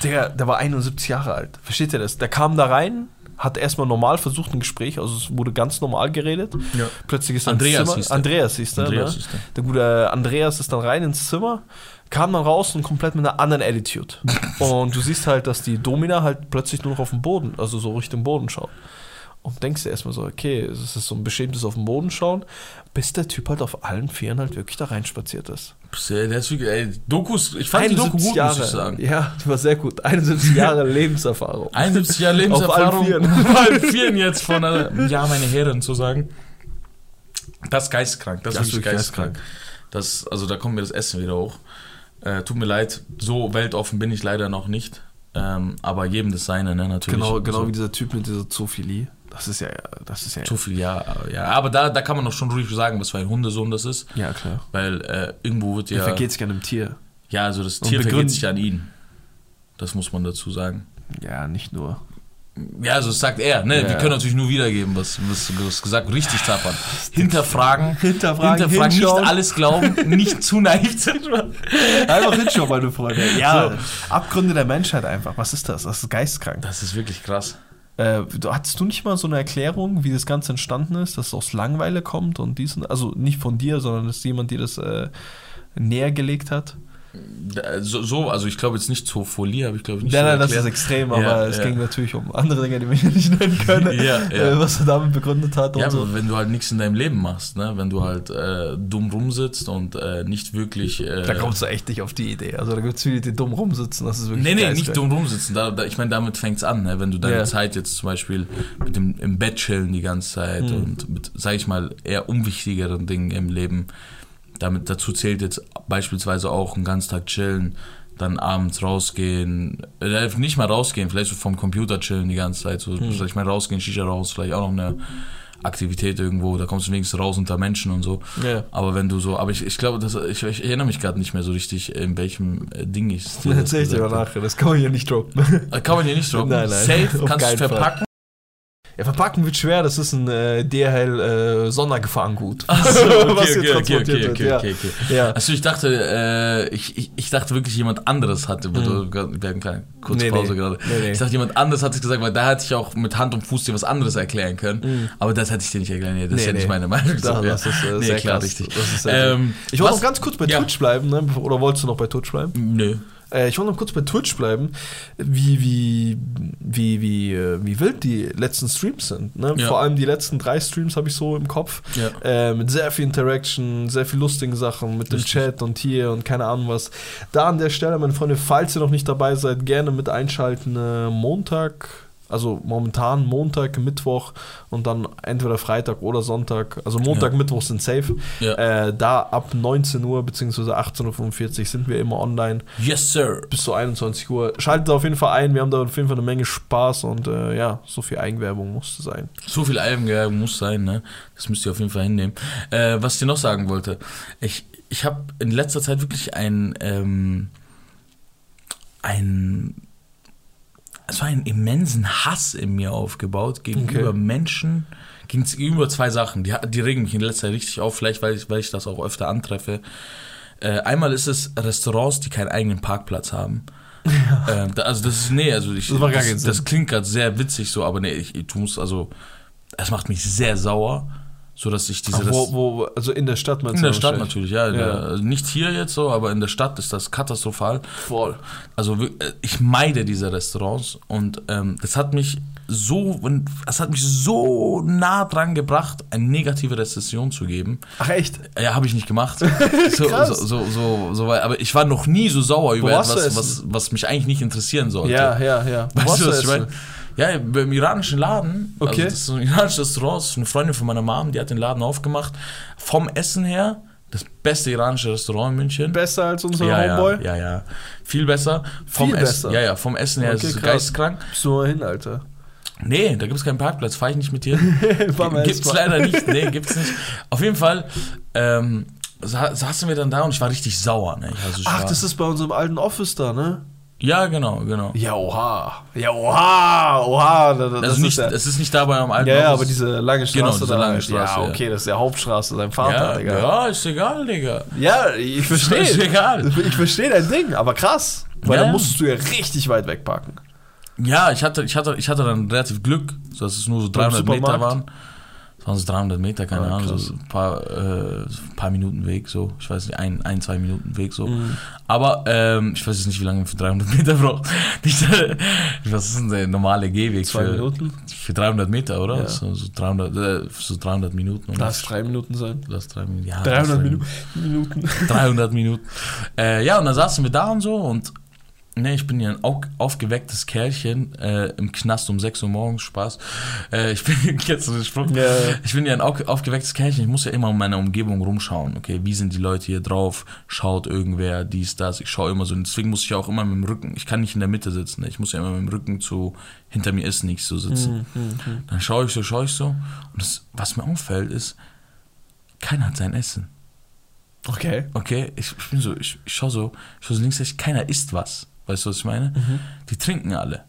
Der, der war 71 Jahre alt. Versteht ihr das? Der kam da rein, hat erstmal normal versucht ein Gespräch, also es wurde ganz normal geredet. Ja. Plötzlich ist Andreas Zimmer. Andreas hieß der. Andreas ne? hieß der. Der gute Andreas ist dann rein ins Zimmer, kam dann raus und komplett mit einer anderen Attitude. und du siehst halt, dass die Domina halt plötzlich nur noch auf den Boden, also so Richtung Boden schaut. Und denkst dir erstmal so, okay, es ist so ein beschämtes auf den Boden schauen, bis der Typ halt auf allen Vieren halt wirklich da reinspaziert ist. Ist wirklich, ey, Dokus, ich fand die Doku gut, Jahre. muss ich sagen. Ja, die war sehr gut. 71 Jahre Lebenserfahrung. 71 Jahre Auf allen Lebenserfahrung. Vieren. Auf allen Vieren jetzt von einer, ja, meine Herren zu sagen. Das ist geistkrank. Das, Das ist wirklich wirklich geistkrank. Das, also da kommt mir das Essen wieder hoch. Äh, tut mir leid, so weltoffen bin ich leider noch nicht. Ähm, aber jedem das Seine, ne, natürlich. Genau, genau so. wie dieser Typ mit dieser Zoophilie. Das ist ja, das ist ja. Zu viel, ja, ja. Aber da, da kann man doch schon ruhig sagen, was für ein Hundesohn das ist. Ja, klar. Weil äh, irgendwo wird ja. vergeht sich an einem Tier. Ja, also das Tier vergeht sich an ihn. Das muss man dazu sagen. Ja, nicht nur. Ja, also das sagt er, ne? Ja, Wir können natürlich nur wiedergeben, was, was, was gesagt, richtig tapern. Hinterfragen, Hinterfragen, hinterfragen, nicht alles glauben, nicht zu naiv sein. Einfach hinschauen, meine Freunde. Ja, Abgründe der Menschheit einfach. Was ist das? Das ist geistkrank. Das ist wirklich krass. Äh, hattest du nicht mal so eine Erklärung, wie das Ganze entstanden ist, dass es aus Langeweile kommt und diesen, also nicht von dir, sondern dass jemand dir das äh, näher gelegt hat? So, so also ich glaube jetzt nicht Zoophilie, aber ich glaube nicht Nein, so nein, das ist extrem, Ja, aber es ja. ging natürlich um andere Dinge, die wir hier nicht nennen können, Ja, ja. Äh, was er damit begründet hat Ja, so. aber wenn du halt nichts in deinem Leben machst, ne? wenn du halt äh, dumm rumsitzt und äh, nicht wirklich. Äh, Da kommst du echt nicht auf die Idee. Also da gibt es viele, die dumm rumsitzen, das ist wirklich Nee, nee, nicht dumm rumsitzen. Da, da, ich meine, damit fängt's an, ne? wenn du deine Ja. Zeit jetzt zum Beispiel mit dem im Bett chillen die ganze Zeit Mhm. und mit, sag ich mal, eher unwichtigeren Dingen im Leben. Damit dazu zählt jetzt beispielsweise auch einen ganzen Tag chillen, dann abends rausgehen, äh, nicht mal rausgehen, vielleicht so vom Computer chillen die ganze Zeit, so, Mhm. ich mal, rausgehen, Shisha raus, vielleicht auch noch eine Aktivität irgendwo, da kommst du wenigstens raus unter Menschen und so. Ja. Aber wenn du so, aber ich, ich glaube, das, ich, ich erinnere mich gerade nicht mehr so richtig, in welchem äh, Ding ich es Erzähl ich dir mal nachher, das kann man hier nicht droppen. Äh, Kann man hier nicht droppen. Nein, nein, Safe, kannst du keinen Fall. Verpacken. Ja, verpacken wird schwer, das ist ein äh, DHL äh, Sondergefahrengut. Achso, okay, okay, okay, okay, okay, ja. okay, okay. Ja. Also ich dachte, äh, ich, ich, ich dachte wirklich jemand anderes hatte, wir werden keine kurze Nee, Pause nee. gerade. Nee, nee. Ich dachte jemand anderes hat es gesagt, weil da hätte ich auch mit Hand und Fuß dir was anderes erklären können. Aber das hätte ich dir nicht erklären. Nee, das ist Nee, ja nicht nee. meine Meinung. Da, das ist äh, Nee, sehr klar, krass. richtig. Ähm, ich wollte noch ganz kurz bei. Twitch bleiben, ne? oder wolltest du noch bei Twitch bleiben? Nö. Äh, ich wollte noch kurz bei Twitch bleiben, wie, wie, wie, wie, äh, wie wild die letzten Streams sind. Ne? Ja. Vor allem die letzten drei Streams habe ich so im Kopf. Ja. Äh, mit sehr viel Interaction, sehr viel lustigen Sachen, mit dem Richtig. Chat und hier und keine Ahnung was. Da an der Stelle, meine Freunde, falls ihr noch nicht dabei seid, gerne mit einschalten. Äh, Montag, also momentan Montag, Mittwoch und dann entweder Freitag oder Sonntag. Also Montag, Ja. Mittwoch sind safe. Ja. Äh, da ab 19 Uhr bzw. 18.45 Uhr sind wir immer online Yes, sir. bis zu 21 Uhr. Schaltet auf jeden Fall ein, wir haben da auf jeden Fall eine Menge Spaß und äh, ja, so viel Eigenwerbung musste sein. So viel Eigenwerbung muss sein, ne? Das müsst ihr auf jeden Fall hinnehmen. Äh, was ich dir noch sagen wollte, ich, ich habe in letzter Zeit wirklich ein, ähm, ein, so einen immensen Hass in mir aufgebaut gegenüber Okay. Menschen, gegenüber zwei Sachen, die, die regen mich in letzter Zeit richtig auf, vielleicht weil ich, weil ich das auch öfter antreffe. Äh, einmal ist es Restaurants, die keinen eigenen Parkplatz haben. Ähm, da, also das ist, nee, also ich, Das das, das klingt gerade sehr witzig so, aber nee, ich, ich tu muss, also, es macht mich sehr sauer, so dass ich diese Ach, wo, wo, also in der Stadt meinst in der Stadt natürlich, ja, Ja. Also nicht hier jetzt so, aber in der Stadt ist das katastrophal. Voll. Also äh, ich meide diese Restaurants und ähm, das hat mich so, das hat mich so nah dran gebracht, eine negative Rezession zu geben. Ach echt? Ja, habe ich nicht gemacht. So, Krass. so, so, so, aber ich war noch nie so sauer über etwas, was, was mich eigentlich nicht interessieren sollte. Ja, ja, ja. Wo Weißt du, was ich meine? Ja, beim iranischen Laden. Okay. Also das ist so ein iranisches Restaurant. Das ist eine Freundin von meiner Mom, die hat den Laden aufgemacht. Vom Essen her, das beste iranische Restaurant in München. Besser als unser ja, Homeboy? ja, ja, ja. Viel besser. Vom Viel Essen, besser? Ja, ja, vom Essen her Okay, ist es geisteskrank. Bist du mal hin, Alter? Nee, da gibt es keinen Parkplatz. Fahre ich nicht mit dir. Gibt's erst mal. leider nicht. Nee, gibt's nicht. Auf jeden Fall ähm, sa saßen wir dann da und ich war richtig sauer. Ne? Also Ach, war, das ist bei unserem alten Office da, ne? Ja, genau, genau. Ja, oha. Ja, oha, oha. Da- da- Das also nicht, ist ja, es ist nicht da bei einem alten ja, ja, aber diese lange Straße Genau, diese da. lange Straße, Ja, ja. okay, das ist ja Hauptstraße, sein Vater, ja, Digga. ja, ist egal, Digga. Ja, ich verstehe. Ist egal. Ich verstehe dein Ding, aber krass. Weil Ja, dann ja. musstest du ja richtig weit wegparken. Ja, ich hatte, ich hatte, ich hatte dann relativ Glück, dass es nur so 300 Meter waren. Es waren so 300 Meter, keine Ah, Ahnung, so ein paar, äh, paar Minuten Weg, so. Ich weiß nicht, ein, ein zwei Minuten Weg, so. Mhm. Aber ähm, ich weiß jetzt nicht, wie lange man für 300 Meter braucht. Äh, was ist denn der normale Gehweg Zwei für, Minuten? für 300 Meter, oder? Ja. So, so 300, äh, so 300 Minuten. Lass drei Minuten sein. Lass drei Minuten. Ja, 300 lass drei Minu Minuten. 300 Minuten. Äh, ja, und dann saßen wir da und so und ne, ich bin ja ein au- aufgewecktes Kerlchen äh, im Knast um 6 Uhr morgens, Spaß. Äh, ich bin, Spruch? Ja, ja. Ich bin ja ein au- aufgewecktes Kerlchen, ich muss ja immer um meine Umgebung rumschauen, okay, wie sind die Leute hier drauf, schaut irgendwer, dies, das, ich schaue immer so, deswegen muss ich ja auch immer mit dem Rücken, ich kann nicht in der Mitte sitzen, ne? ich muss ja immer mit dem Rücken zu, hinter mir ist nichts so sitzen. Mhm, Dann schaue ich so, schaue ich so, und das, was mir auffällt ist, keiner hat sein Essen. Okay. Okay, ich, ich bin so, ich, ich schaue so, ich schaue so links, rechts, keiner isst was. Weißt du, was ich meine? Die trinken alle.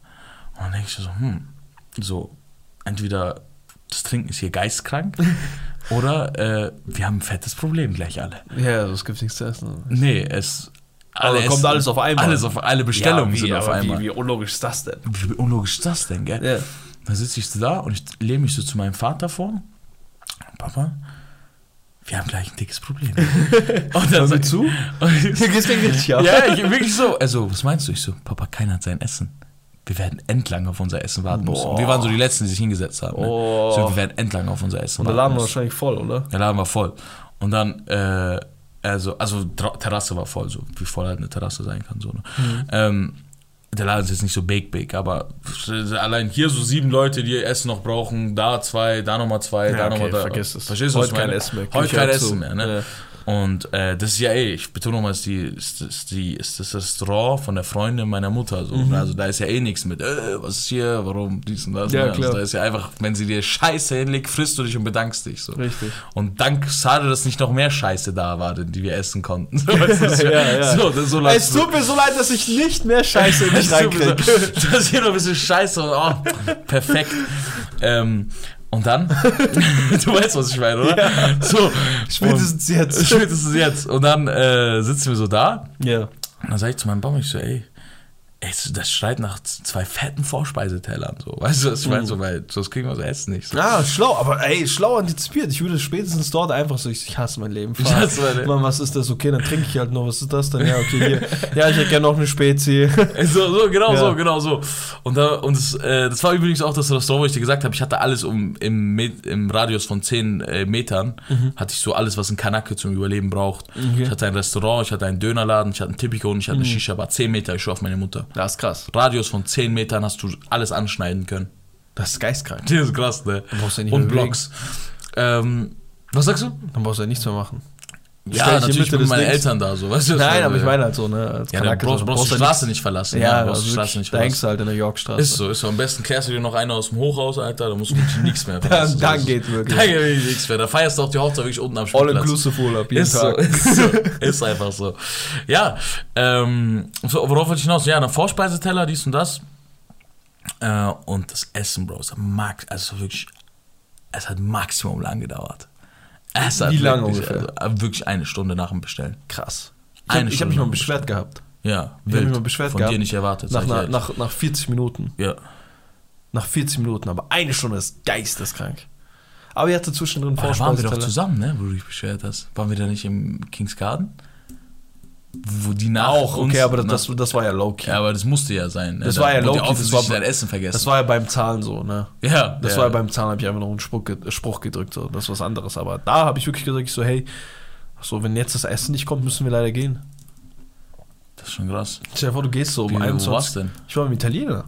Und dann denke ich so, hm, so, entweder das Trinken ist hier geistkrank oder äh, wir haben ein fettes Problem gleich alle. Ja, das gibt nichts zu essen. Nee, es. Aber kommt essen- alles auf einmal. Alles auf alle Bestellungen Ja, wie, sind auf einmal. Wie, wie unlogisch ist das denn? Wie unlogisch ist das denn, gell? Ja. Dann sitze ich so da und ich lehne mich so zu meinem Vater vor. Papa, wir haben gleich ein dickes Problem. und Hör mir sag- zu? Und mir richtig ab. Ja, ich, wirklich so. Also, was meinst du? Ich so, Papa, keiner hat sein Essen. Wir werden endlang auf unser Essen warten müssen. Boah. Und wir waren so die Letzten, die sich hingesetzt haben. Ne? Oh. So, wir werden endlang auf unser Essen Und der warten Laden war müssen. wahrscheinlich voll, oder? Der Laden war voll. Und dann, äh, also, also Terrasse war voll, so wie voll halt eine Terrasse sein kann. So, ne? Mhm. ähm, der Laden ist jetzt nicht so big, big, aber allein hier so sieben Leute, die Essen noch brauchen, da zwei, da nochmal zwei, Ja, da okay, nochmal da. vergiss es. Verstehst du, Heute kein Essen mehr. Heute kein Essen mehr, ne? Und äh, das ist ja, ey, ich betone nochmal, ist, die, ist, ist, die, ist das Restaurant von der Freundin meiner Mutter. So. Mhm. Also da ist ja eh nichts mit, äh, was ist hier, warum, dies und das. Ja, ne? klar. Also da ist ja einfach, wenn sie dir Scheiße hinlegt, frisst du dich und bedankst dich. So. Richtig. Und dank schade, dass nicht noch mehr Scheiße da war, die wir essen konnten. So, weißt du, Ja, ja. So, Es tut mir so leid, dass ich nicht mehr Scheiße in mich reinkriege. Das ist hier noch ein bisschen Scheiße. Oh, perfekt. Ähm, und dann, du weißt, was ich meine, oder? Ja. So, Spätestens jetzt. Spätestens jetzt. Und dann äh, sitzen wir so da. Ja. Und dann sag ich zu meinem Baum, ich so, ey, ey, das schreit nach zwei fetten Vorspeisetellern. So. Weißt du, was ich meine? So, weil sonst kriegen wir so Essen nicht. So. Ah, schlau, aber ey, schlau antizipiert. Ich würde spätestens dort einfach so, ich, ich hasse mein Leben. Ich hasse mein Leben. Mann, was ist das? Okay, dann trinke ich halt noch. Was ist das denn? Ja, okay, hier. Ja, ich hätte gerne noch eine Spezi. So, so, genau Ja. so, genau so. Und, da, und das, äh, das war übrigens auch das Restaurant, wo ich dir gesagt habe, ich hatte alles um im, im Radius von 10 äh, Metern, hatte ich so alles, was ein Kanake zum Überleben braucht. Okay. Ich hatte ein Restaurant, ich hatte einen Dönerladen, ich hatte einen Tipico und ich hatte eine Shisha-Bar. 10 Meter, ich schwör auf meine Mutter. Das ist krass. Radius von 10 Metern hast du alles anschneiden können. Das ist geistkrank. Das ist krass, ne? Dann brauchst du ja nicht Und mehr. Blocks. Ähm, was sagst du? Dann brauchst du ja nichts mehr machen. Ja, natürlich mit meinen. Eltern da, so. Weißt du, Nein, so, aber ich ja. meine halt so, ne? Als Ja, du Kanake brauchst, so, brauchst die ja Straße nicht verlassen. Ja, du brauchst also die Straße nicht da hängst verlassen. du halt in der Yorkstraße. Ist so, ist so. Am besten klärst du dir noch einer aus dem Hochhaus, Alter. Da musst du wirklich nichts mehr verlassen. Dann, dann So, geht wirklich. Dann geht wirklich nichts mehr. Da feierst du auch die Hochzeit wirklich unten am All Spielplatz. inclusive Urlaub, jeden Ist so, Tag. ist so, ist einfach so. Ja, ähm, so, worauf wollte ich hinaus? Ja, dann Vorspeiseteller, dies und das. Äh, und das Essen, Bro, es hat, max, also wirklich, es hat maximum lang gedauert. Es Wie lange wirklich, ungefähr? Also, wirklich eine Stunde nach dem Bestellen. Krass. Ich habe Eine hab mich mal beschwert gehabt. Ja, Ich habe mich mal beschwert Von gehabt. dir nicht erwartet. Nach, nach, nach, nach 40 Minuten. ja. Nach 40 Minuten, aber eine Stunde ist geisteskrank. Aber ihr hatte zwischendrin Aber da waren wir doch zusammen, ne, wo du dich beschwert hast. Waren wir da nicht im Kings Garden? Wo die nach Auch, uns, okay, aber das, das, das war ja low-key. ja, aber das musste ja sein. Ne? Das Da war ja low-key, das war- dein Essen vergessen. Das war ja beim Zahlen so, ne? ja, Das ja. war ja beim Zahlen, habe ich einfach noch einen Spruch, Spruch gedrückt, so. Das ist was anderes. Aber da habe ich wirklich gesagt, ich so, hey, so, wenn jetzt das Essen nicht kommt, müssen wir leider gehen. Das ist schon krass. Stell dir vor, du gehst so um Wie, wo 21. war's denn? Ich war beim Italiener.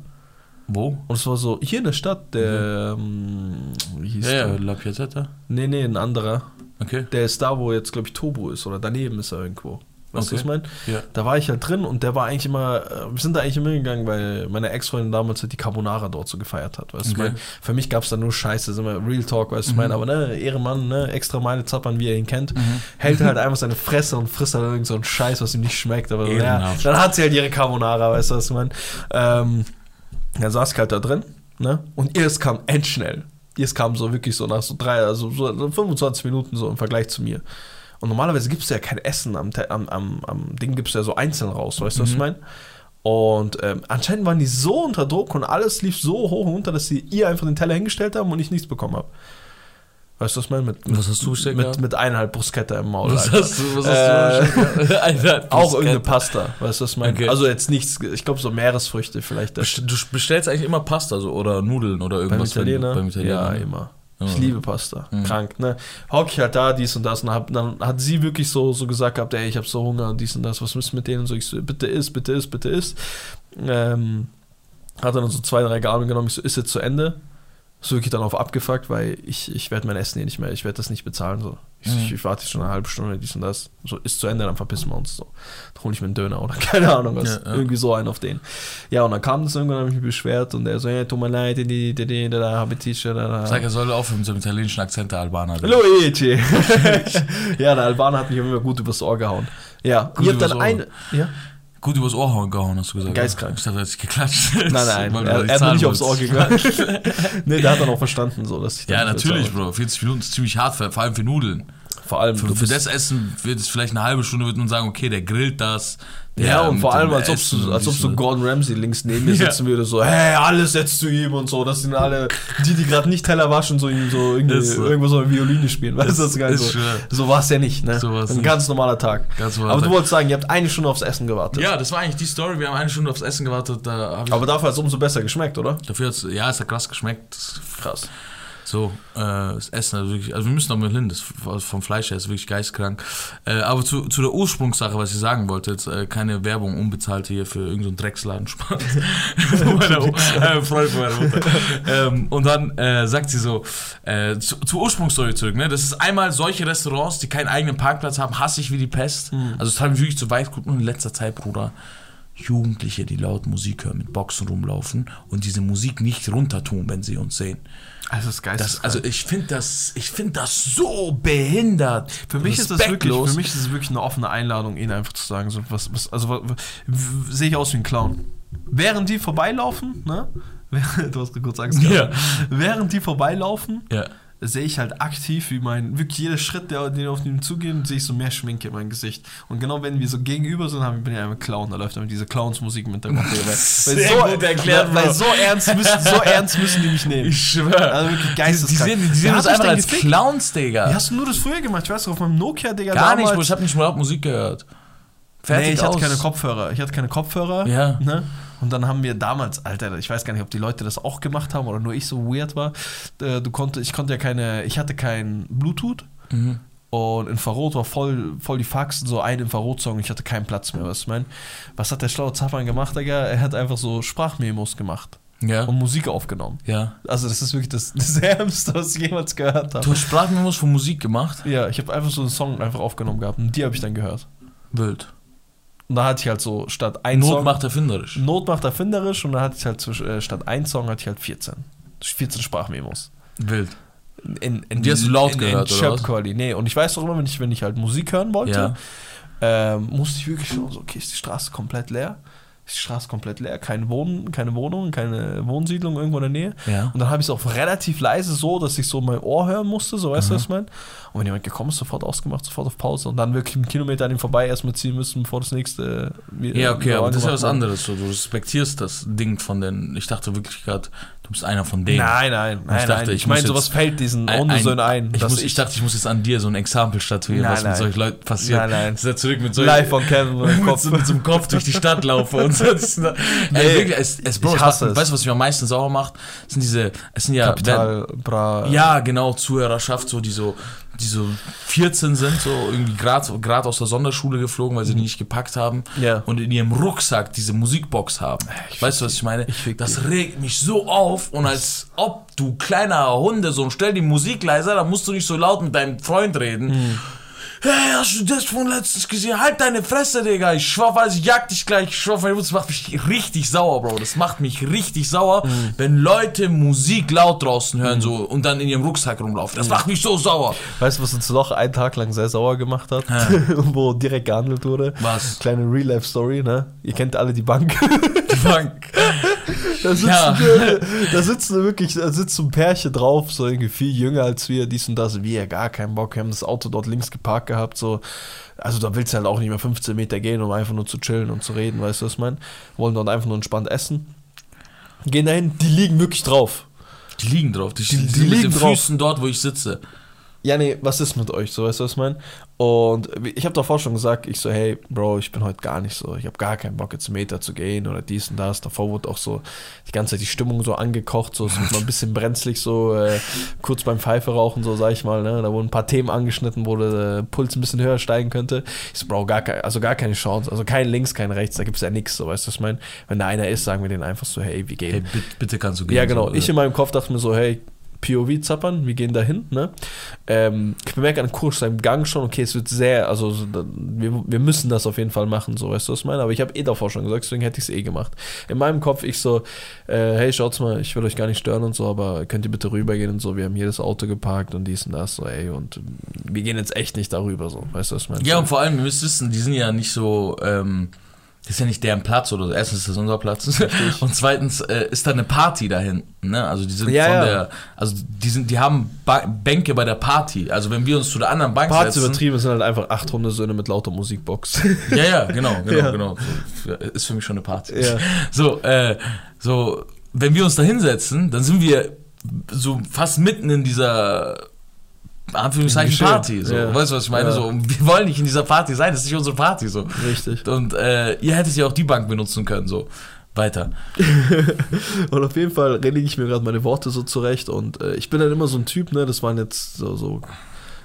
Wo? Und es war so, hier in der Stadt, der, ähm, wie hieß Ja, ja, der? La Piazzetta. Nee, nee, ein anderer. Okay. Der ist da, wo jetzt, glaube ich, Tobo ist. Oder daneben ist er irgendwo. Weißt du, was Okay. ich meine? Ja. Da war ich halt drin und der war eigentlich immer, äh, wir sind da eigentlich immer gegangen, weil meine Ex-Freundin damals halt die Carbonara dort so gefeiert hat. Weißt du, ich Okay. meine, für mich gab es da nur Scheiße, sind wir Real Talk, weißt du, ich meine, aber ne, Ehrenmann, ne, extra Meile zappern, wie er ihn kennt, hält halt einfach seine Fresse und frisst halt irgend so einen Scheiß, was ihm nicht schmeckt, aber ja, dann hat sie halt ihre Carbonara, weißt du, was ich meine. Ähm, dann saß ich halt da drin, ne, und ihr es kam endschnell. Ihr es kam so wirklich so nach so drei, also so 25 Minuten so im Vergleich zu mir. Und normalerweise gibst du ja kein Essen am, am, am, am Ding, gibst du ja so einzeln raus, weißt du, was ich meine? Und ähm, anscheinend waren die so unter Druck und alles lief so hoch und runter, dass sie ihr einfach den Teller hingestellt haben und ich nichts bekommen habe. Weißt du, was ich meine? Mit, mit, Was hast du bestellt mit, mit eineinhalb Bruschetta im Maul. Was Alter. hast du, was Äh, hast du? Alter, Auch irgendeine Pasta, weißt du, was ich meine? Okay. Also jetzt nichts, ich glaube so Meeresfrüchte vielleicht. Du bestellst eigentlich immer Pasta so, oder Nudeln oder beim irgendwas. wenn du- Italiener? Beim Italiener. Ja, ne? immer. Ich liebe Pasta. Mhm. Krank, ne? Hock ich halt da, dies und das. Und hab, dann hat sie wirklich so, so gesagt gehabt, ey, ich habe so Hunger und dies und das. Was müssen wir mit denen? Und so, ich so, bitte isst, bitte isst, bitte isst. Ähm, hat dann so zwei, drei Gabeln genommen. Ich so, ist jetzt zu Ende. So wirklich dann auf abgefuckt, weil ich, ich werde mein Essen hier nicht mehr, ich werde das nicht bezahlen. So. Ich, Mhm. ich, ich warte schon eine halbe Stunde, dies und das. So, ist zu Ende, dann verpissen wir uns. So. Dann hole ich mir einen Döner oder keine Ahnung was. Ja, ja. Irgendwie so einen auf den. Ja, und dann kam das irgendwann, habe ich mich beschwert und er so, ja, tut mir leid, die, die, die, die, da habe ich. Sag, er soll aufhören mit so einem italienischen Akzent, der Albaner. Luigi! ja, der Albaner hat mich immer gut übers Ohr gehauen. Ja, Gut habt übers dann eine. Ja? Gut übers Ohr hauen gehauen, hast du gesagt. Geistkrank. Ich dachte, er hat sich geklatscht. Nein, nein, er, er hat mir nicht aufs Ohr gegangen. nee, der hat dann auch verstanden, so dass ich Ja, natürlich. Bro. 40 Minuten ist ziemlich hart, vor allem für Nudeln. Vor allem, Für, du für das Essen wird es vielleicht eine halbe Stunde, wird man sagen, okay, der grillt das. Der ja, und vor allem, als ob, so, als ob so Gordon Ramsay links neben mir sitzen würde, so, hey, alles setzt zu ihm und so. Das sind alle, die, die gerade nicht Teller waschen, so, so, so. irgendwo so eine Violine spielen. Weißt du, das ist geil. ist So, so war es ja nicht, ne? So war's Ein nicht. ganz normaler Tag. Ganz normaler Aber Tag. du wolltest sagen, ihr habt eine Stunde aufs Essen gewartet. Ja, das war eigentlich die Story. Wir haben eine Stunde aufs Essen gewartet. Da Aber dafür hat es umso besser geschmeckt, oder? dafür hat's, ja, es hat krass geschmeckt. Krass. So, äh, das Essen, also wirklich, also wir müssen noch mal hin, das vom Fleisch her ist wirklich geistkrank. Äh, aber zu, zu der Ursprungssache, was ich sagen wollte, jetzt äh, keine Werbung unbezahlte hier für irgendeinen so Drecksladen Spaß. von meiner äh, Freund von meiner Mutter. ähm, und dann äh, sagt sie so, äh, zu, zur Ursprungsstory zurück, ne? Das ist einmal solche Restaurants, die keinen eigenen Parkplatz haben, hasse ich wie die Pest. Also es hat mich wirklich zu weit geguckt und in letzter Zeit, Bruder. Jugendliche, die laut Musik hören, mit Boxen rumlaufen und diese Musik nicht runter tun, wenn sie uns sehen. Also das Geist. Das, also ich finde das, ich finde das so behindert. Für mich ist das wirklich, für mich ist es wirklich eine offene Einladung, ihnen einfach zu sagen, so was, was also sehe ich aus wie ein Clown. Während die vorbeilaufen, ne, du hast kurz Angst gehabt. Ja. Während die vorbeilaufen, Ja. Sehe ich halt aktiv, wie mein, wirklich jeder Schritt, der, den auf ihn zugehen, sehe ich so mehr Schminke in meinem Gesicht. Und genau wenn wir so gegenüber sind, haben, bin ich einfach Clown, da läuft dann diese Clowns-Musik im Hintergrund. weil, weil, so, erklärt, weil, so, ernst müssen, so ernst müssen die mich nehmen. Ich schwöre. Also wirklich die, die geisteskrank. sehen, die sehen uns einfach als gefickt? Clowns, Digga. Wie hast du nur das früher gemacht? Ich weiß auf meinem Nokia, Digga, Gar nicht, damals. Bro. Ich habe nicht mal Musik gehört. Fertig nee, ich hatte aus. keine Kopfhörer. Ich hatte keine Kopfhörer. Ja. Ne? Und dann haben wir damals, Alter, ich weiß gar nicht, ob die Leute das auch gemacht haben oder nur ich so weird war. Äh, Du konnte, ich konnte ja keine, ich hatte kein Bluetooth Mhm. und Infrarot war voll, voll die Faxen, so ein Infrarot-Song, ich hatte keinen Platz mehr, was ich meine. Was hat der schlaue Zappern gemacht, Digga? Er hat einfach so Sprachmemos gemacht Ja. und Musik aufgenommen. ja. Also das ist wirklich das, das Ärmste, was ich jemals gehört Du habe. hast Sprachmemos von Musik gemacht? Ja, ich habe einfach so einen Song einfach aufgenommen gehabt und die habe ich dann gehört. Wild. Und da hatte ich halt so statt ein Not Song... macht erfinderisch. Not macht erfinderisch und dann hatte ich halt zwisch- äh, statt ein Song hatte ich halt 14. 14 Sprachmemos. Wild. In, in, Die hast du laut in, gehört, in oder was? Chirp-Quali. Nee, und ich weiß doch immer, wenn ich, wenn ich halt Musik hören wollte, Ja. ähm, musste ich wirklich schon so, okay, ist die Straße komplett leer? Ist die Straße komplett leer? Keine, Wohn keine Wohnung, keine Wohnsiedlung irgendwo in der Nähe. Ja. Und dann habe ich es auch relativ leise so, dass ich so mein Ohr hören musste, so weißt du, Mhm. was ich meine? Und wenn jemand gekommen ist, sofort ausgemacht, sofort auf Pause und dann wirklich einen Kilometer an ihm vorbei erstmal ziehen müssen, bevor das nächste. äh, Ja, okay, wieder aber das ist ja was anderes. So, du respektierst das Ding von den. Ich dachte wirklich gerade, du bist einer von denen. Nein, nein, nein, Ich dachte, nein. ich Ich meine, sowas fällt diesen Ein- Hundesöhnen ein. Ich, muss, ich dachte, ich muss jetzt an dir so ein Exempel statuieren, Nein, was mit nein. solchen Leuten passiert. Nein, nein. Dass er zurück mit so live Kevin im mit, so, mit so einem Kopf durch die Stadt laufe und so. Das ist- Ey, Ey, wirklich, es, es, Bro, ich hasse es. Weißt du, was mich am meisten sauer macht? Es sind diese, es sind ja, Kapital, Bra. ja, genau, Zuhörerschaft, so, die so, die so 14 sind, so irgendwie gerade aus der Sonderschule geflogen, weil sie die nicht gepackt haben Ja. und in ihrem Rucksack diese Musikbox haben. Ich weißt du, was ich meine? Ich das regt mich so auf und als ob du kleiner Hunde so stell die Musik leiser, dann musst du nicht so laut mit deinem Freund reden. Hm. Hey, hast du das von letztens gesehen? Halt deine Fresse, Digga. Ich schwör, weil ich jag dich gleich. Ich schwör, weil das macht mich richtig sauer, Bro. Das macht mich richtig sauer, Hm. wenn Leute Musik laut draußen hören so und dann in ihrem Rucksack rumlaufen. Das macht mich so sauer. Weißt du, was uns noch einen Tag lang sehr sauer gemacht hat? Wo direkt gehandelt wurde? Was? Kleine Real-Life-Story, ne? Ihr kennt alle die Bank. Die Bank. Da sitzen, Ja. wir, da sitzen wirklich, da sitzt so ein Pärchen drauf, so irgendwie viel jünger als wir, dies und das. Wir gar keinen Bock, wir haben das Auto dort links geparkt gehabt, so. Also da willst du halt auch nicht mehr 15 Meter gehen, um einfach nur zu chillen und zu reden, weißt du, was ich meine? Wollen dort einfach nur entspannt essen. Gehen dahin, die liegen wirklich drauf. Die liegen drauf. Die, die, die mit liegen den drauf. Füßen dort, wo ich sitze. Ja, nee, was ist mit euch, so, weißt du, was ich meine? Und ich habe davor schon gesagt, ich so, hey, Bro, ich bin heute gar nicht so, ich habe gar keinen Bock, jetzt einen Meter zu gehen oder dies und das. Davor wurde auch so die ganze Zeit die Stimmung so angekocht, so, es wird mal ein bisschen brenzlig, so äh, kurz beim Pfeife rauchen, so, sag ich mal, ne? Da wurden ein paar Themen angeschnitten, wo der äh, Puls ein bisschen höher steigen könnte. Ich so, Bro, gar, kein, also gar keine Chance, also kein links, kein rechts, da gibt's ja nichts, so, weißt du, was ich meine? Wenn da einer ist, sagen wir denen einfach so, hey, wie geht Hey, bitte, kannst du gehen. ja, genau. So, ich äh, in meinem Kopf dachte mir so, hey, POV zappern, wir gehen dahin, ne? Ähm, ich bemerke an Kurs seinem Gang schon, okay, es wird sehr, also wir, wir müssen das auf jeden Fall machen, so, weißt du, was ich meine? Aber ich habe eh davor schon gesagt, deswegen hätte ich es eh gemacht. In meinem Kopf, ich so, äh, hey, schaut's mal, ich will euch gar nicht stören und so, aber könnt ihr bitte rübergehen und so, wir haben hier das Auto geparkt und dies und das, so, ey, und wir gehen jetzt echt nicht darüber, so, weißt du, was ich meine? Ja, und vor allem, ihr müsst wissen, die sind ja nicht so, ähm, das ist ja nicht deren Platz oder so. Erstens ist das unser Platz. Und zweitens äh, ist da eine Party da hinten. Ne? Also die sind Ja, von ja. der, also die sind, die haben ba Bänke bei der Party. Also wenn wir uns zu der anderen Bank Parts setzen. übertrieben sind halt einfach acht Hundesöhne mit lauter Musikbox. Ja, ja, genau, genau, Ja. genau. So, ist für mich schon eine Party. So, äh, so, wenn wir uns da hinsetzen, dann sind wir so fast mitten in dieser Anführungszeichen. Party. So. Ja. Weißt du, was ich meine? Ja. So, wir wollen nicht in dieser Party sein, das ist nicht unsere Party. So. Richtig. Und äh, ihr hättet ja auch die Bank benutzen können. So. Weiter. Und auf jeden Fall lege ich mir gerade meine Worte so zurecht und äh, ich bin dann immer so ein Typ, ne, das waren jetzt so, so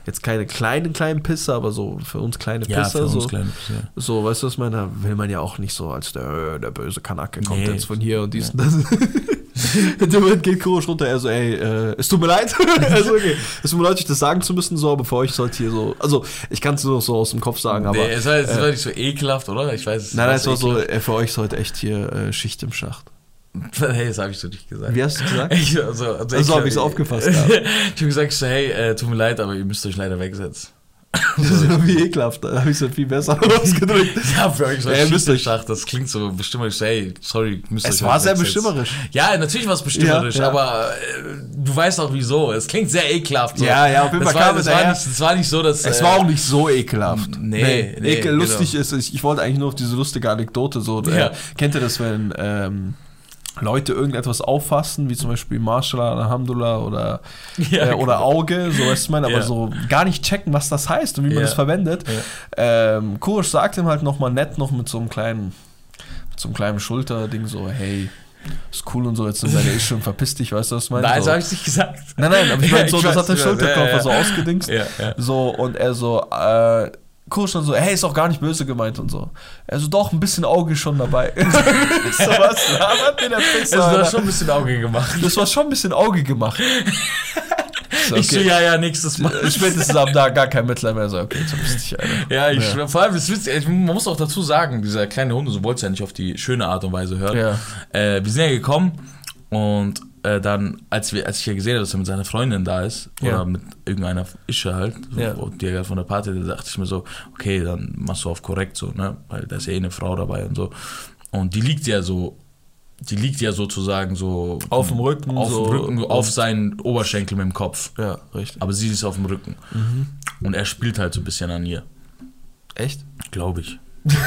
jetzt keine kleinen, kleinen Pisser, aber so für uns kleine Ja, Pisser, für uns so, kleine ja. so, weißt du, was ich meine, da will man ja auch nicht so als der, der böse Kanake kommt Nee. jetzt von hier und dies und das. In dem Moment geht Kurosch runter, er so, ey, äh, es tut mir leid. also, okay, es tut mir leid, euch das sagen zu müssen, so, für euch sollte hier so, also, ich kann es nur noch so aus dem Kopf sagen, aber, nee, es war, es äh, war nicht so ekelhaft, oder? Ich weiß es nein, nein, es war so, äh, für euch sollte echt hier äh, Schicht im Schacht. Hey, das habe ich so nicht gesagt. Wie hast du gesagt? Ich, also, also Also hab ich's aufgefasst, ja. ich habe gesagt, so, hey, äh, tut mir leid, aber ihr müsst euch leider wegsetzen. Das ist irgendwie ekelhaft. Da habe ich es viel besser ausgedrückt. Ja, für euch so Ja, müsst euch- Schichteschacht, das klingt so bestimmerisch. Ey, sorry, müsst Es euch war sehr bestimmerisch. Ja, natürlich war es bestimmerisch, Ja, ja. aber äh, du weißt auch wieso. Es klingt sehr ekelhaft. So. Ja, ja, auf jeden Fall war, kam es war nicht, das war nicht so, dass. Es äh, war auch nicht so ekelhaft. Nee, nee, Ekel, genau. lustig ist, ich, ich wollte eigentlich nur auf diese lustige Anekdote so. Ja. Äh, kennt ihr das, wenn ähm, Leute irgendetwas auffassen, wie zum Beispiel Marshall, Alhamdulillah oder, Ja, äh, oder genau. Auge, so weißt du mein, aber Ja. so gar nicht checken, was das heißt und wie man Ja. das verwendet. Ja. Ähm, Kurisch sagt ihm halt nochmal nett noch mit so einem kleinen, mit so einem kleinen Schulterding so, hey, ist cool und so, jetzt sind deine ist schon verpiss dich, weißt du, was ich meine? Nein, so. so habe ich nicht gesagt. Nein, nein, aber ich meine, so, ich das weiß, hat der ja, so ausgedingst. So, und er so, äh, Kurs dann so, hey, ist auch gar nicht böse gemeint und so. Er so, doch, ein bisschen Auge schon dabei. so, was labert mir der Pisser, Es war schon ein bisschen Auge gemacht. Das war schon ein bisschen Auge gemacht. So, Ich so, ja, ja, nächstes Mal. Spätestens ab da gar kein Mitleid mehr. So, okay, jetzt dich, Alter. Ja, ich Ja. vor allem, das ist witzig, ich- man muss auch dazu sagen, dieser kleine Hund, so wollte es ja nicht auf die schöne Art und Weise hören. Ja. Äh, wir sind ja gekommen und äh, dann, als, wir, als ich ja gesehen habe, dass er mit seiner Freundin da ist, Ja. oder mit irgendeiner Ische halt, so, Ja. die er gerade von der Party, da dachte ich mir so, okay, dann machst du auf korrekt so, ne? Weil da ist ja eh eine Frau dabei und so. Und die liegt ja so, die liegt ja sozusagen so Auf dem Rücken, auf so, dem Rücken, auf seinen Oberschenkel mit dem Kopf. Ja, richtig. Aber sie ist auf dem Rücken. Und er spielt halt so ein bisschen an ihr. Echt? Glaube ich.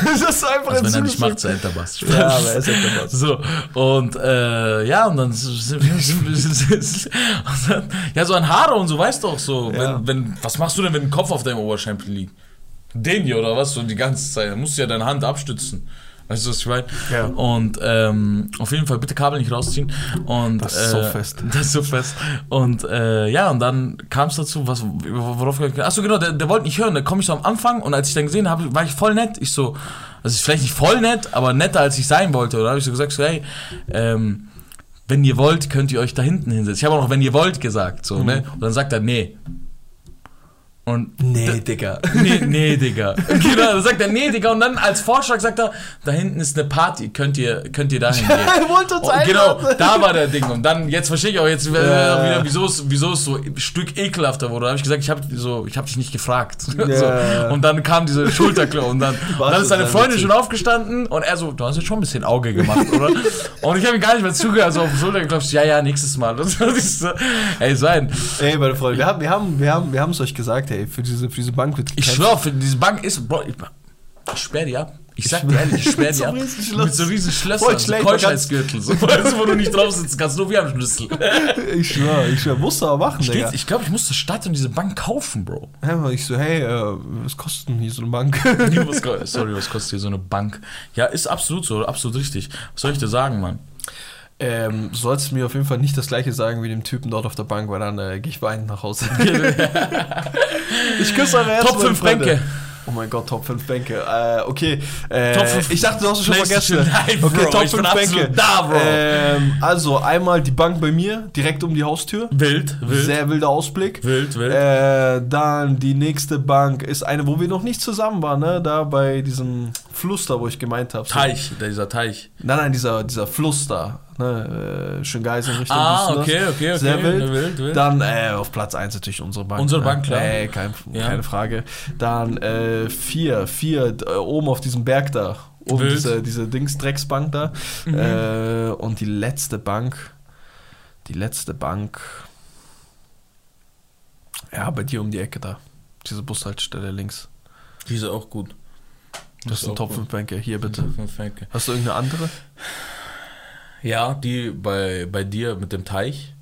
Das ist einfach Also ein wenn er nicht macht, seid er was. Ja, aber er ist halt dabei. So, und äh, ja, und dann und dann, ja, so an Haare und so, weißt du auch so, Ja. wenn, wenn, was machst du denn, wenn ein Kopf auf deinem Oberschenkel liegt? Den hier oder was, so die ganze Zeit, dann musst du ja deine Hand abstützen. Weißt du, was ich meine? Ja. Und ähm, auf jeden Fall bitte Kabel nicht rausziehen. Und, Das ist so äh, fest. Das ist so fest. Und äh, ja, und dann kam es dazu, was, worauf wir. Achso, genau, der, der wollte nicht hören. Da komme ich so am Anfang und als ich dann gesehen habe, war ich voll nett. Ich so, also ist vielleicht nicht voll nett, aber netter als ich sein wollte. Und dann habe ich so gesagt, so, hey, ähm, wenn ihr wollt, könnt ihr euch da hinten hinsetzen. Ich habe auch noch, wenn ihr wollt, gesagt. So, ne? Und dann sagt er, nee. Und Nee, Digga. Nee, nee, Digga. Genau, dann sagt er, nee, Digga. Und dann als Vorschlag sagt er, da hinten ist eine Party, könnt ihr, könnt ihr dahin gehen. er wollte uns Und genau, einladen. da war der Ding. Und dann, jetzt verstehe ich auch jetzt äh, Ja. wieder, wieso es, wieso es so ein Stück ekelhafter wurde. Da habe ich gesagt, ich habe so, ich hab dich nicht gefragt. Ja. So. Und dann kam diese Schulterklau und dann, und dann ist seine Freundin witzig. schon aufgestanden und er so, du hast jetzt schon ein bisschen Auge gemacht, oder? und ich habe ihm gar nicht mehr zugehört, also auf die Schulter geklopft, ja, ja, nächstes Mal. Das ist so, ey, sein. Ey, meine Freunde, wir haben wir haben, wir haben, wir haben es euch gesagt, ey, für diese, für diese Bank wird Ich gekämpft. schwör, für diese Bank ist, Bro, ich, ich sperr die ab. Ich sag dir ehrlich, ich sperr die so ab. Mit so riesen Schlössern, so Keuschheitsgürtel, so, weißt du, wo du nicht drauf sitzen kannst, nur wir haben Schlüssel. Ich schwör, ich schwör, musst du aber machen, Ich, Digga. ich glaube, ich muss zur Stadt und diese Bank kaufen, Bro. Ja, ich so, hey, äh, was kostet denn hier so eine Bank? sorry, was kostet hier so eine Bank? Ja, ist absolut so, absolut richtig. Was soll ich dir sagen, Mann? Ähm, du sollst mir auf jeden Fall nicht das gleiche sagen wie dem Typen dort auf der Bank, weil dann äh, gehe ich weinend nach Hause. ich küsse eure Herzen, Top meine 5 Freunde. Bänke. Oh mein Gott, Top 5 Bänke. Äh, okay. Äh, Top fünf ich dachte, du hast es schon vergessen. Live, okay, Bro. Top Ich bin 5 Bänke. da, Bro. Ähm, also einmal die Bank bei mir, direkt um die Haustür. Wild, wild. Sehr wilder Ausblick. wild, wild. Äh, dann die nächste Bank ist eine, wo wir noch nicht zusammen waren, ne? Da bei diesem Fluss da, wo ich gemeint habe. So. Teich, dieser Teich. Nein, nein, dieser, dieser Fluss da. Ne? Äh, Schöngeising Richtung Ah, Düsseldorf. okay, okay, okay. Sehr wild. Ne, wild, wild. Dann äh, auf Platz 1 natürlich unsere Bank. Unsere ne? Bank, klar. Äh, kein, Ja. Keine Frage. Dann äh, vier, vier, äh, oben auf diesem Berg da. Oben Wild. diese, diese Dings-Drecksbank da. Mhm. Äh, und die letzte Bank. Die letzte Bank. Ja, bei dir um die Ecke da. Diese Bushaltestelle links. Diese auch gut. Das sind auch Top gut. 5 Bänke. Hier bitte. Hast du irgendeine andere? Ja, die bei, bei dir mit dem Teich,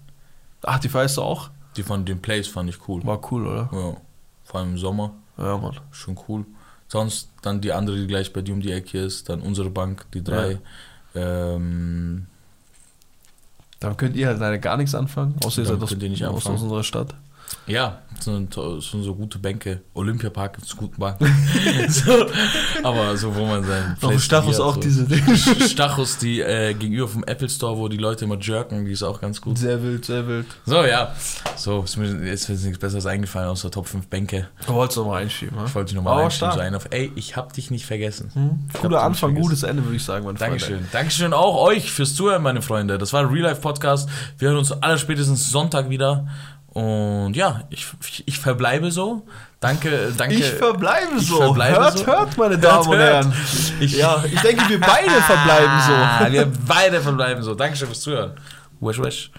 Ach, die weißt du auch? die von dem Place fand ich cool. War cool, oder? Ja, vor allem im Sommer, Ja, Mann. schon cool. Sonst dann die andere, die gleich bei dir um die Ecke ist, dann unsere Bank, die drei. Ähm, Dann könnt ihr halt leider gar nichts anfangen, außer ihr seid aus, aus unserer Stadt. Ja, das sind, so gute Bänke. Olympiapark gibt es gute Banken. so, aber so, wo man sein. Auf Stachus auch diese. diese Stachus, die äh, gegenüber vom Apple Store, wo die Leute immer jerken, die ist auch ganz gut. Sehr wild, sehr wild. So, ja. So, ist mir jetzt ist nichts Besseres eingefallen außer Top 5 Bänke. Du wolltest noch mal einschieben, ne? Ich wollte dich nochmal einstimmen, so stark. einen auf, ey, ich hab dich nicht vergessen. Hm? Cooler Anfang, gutes Ende, würde ich sagen, Freunde. Dankeschön. Dankeschön auch euch fürs Zuhören, meine Freunde. Das war ein Real Life Podcast. Wir hören uns aller spätestens Sonntag wieder. Und ja, ich, ich verbleibe so. Danke, danke. Ich verbleibe so. verbleibe hört, so. hört, meine Damen und hört. Herren. Ich, Ja, ich denke, wir beide verbleiben so. Wir beide verbleiben so. Dankeschön fürs Zuhören. Wesh, wesh.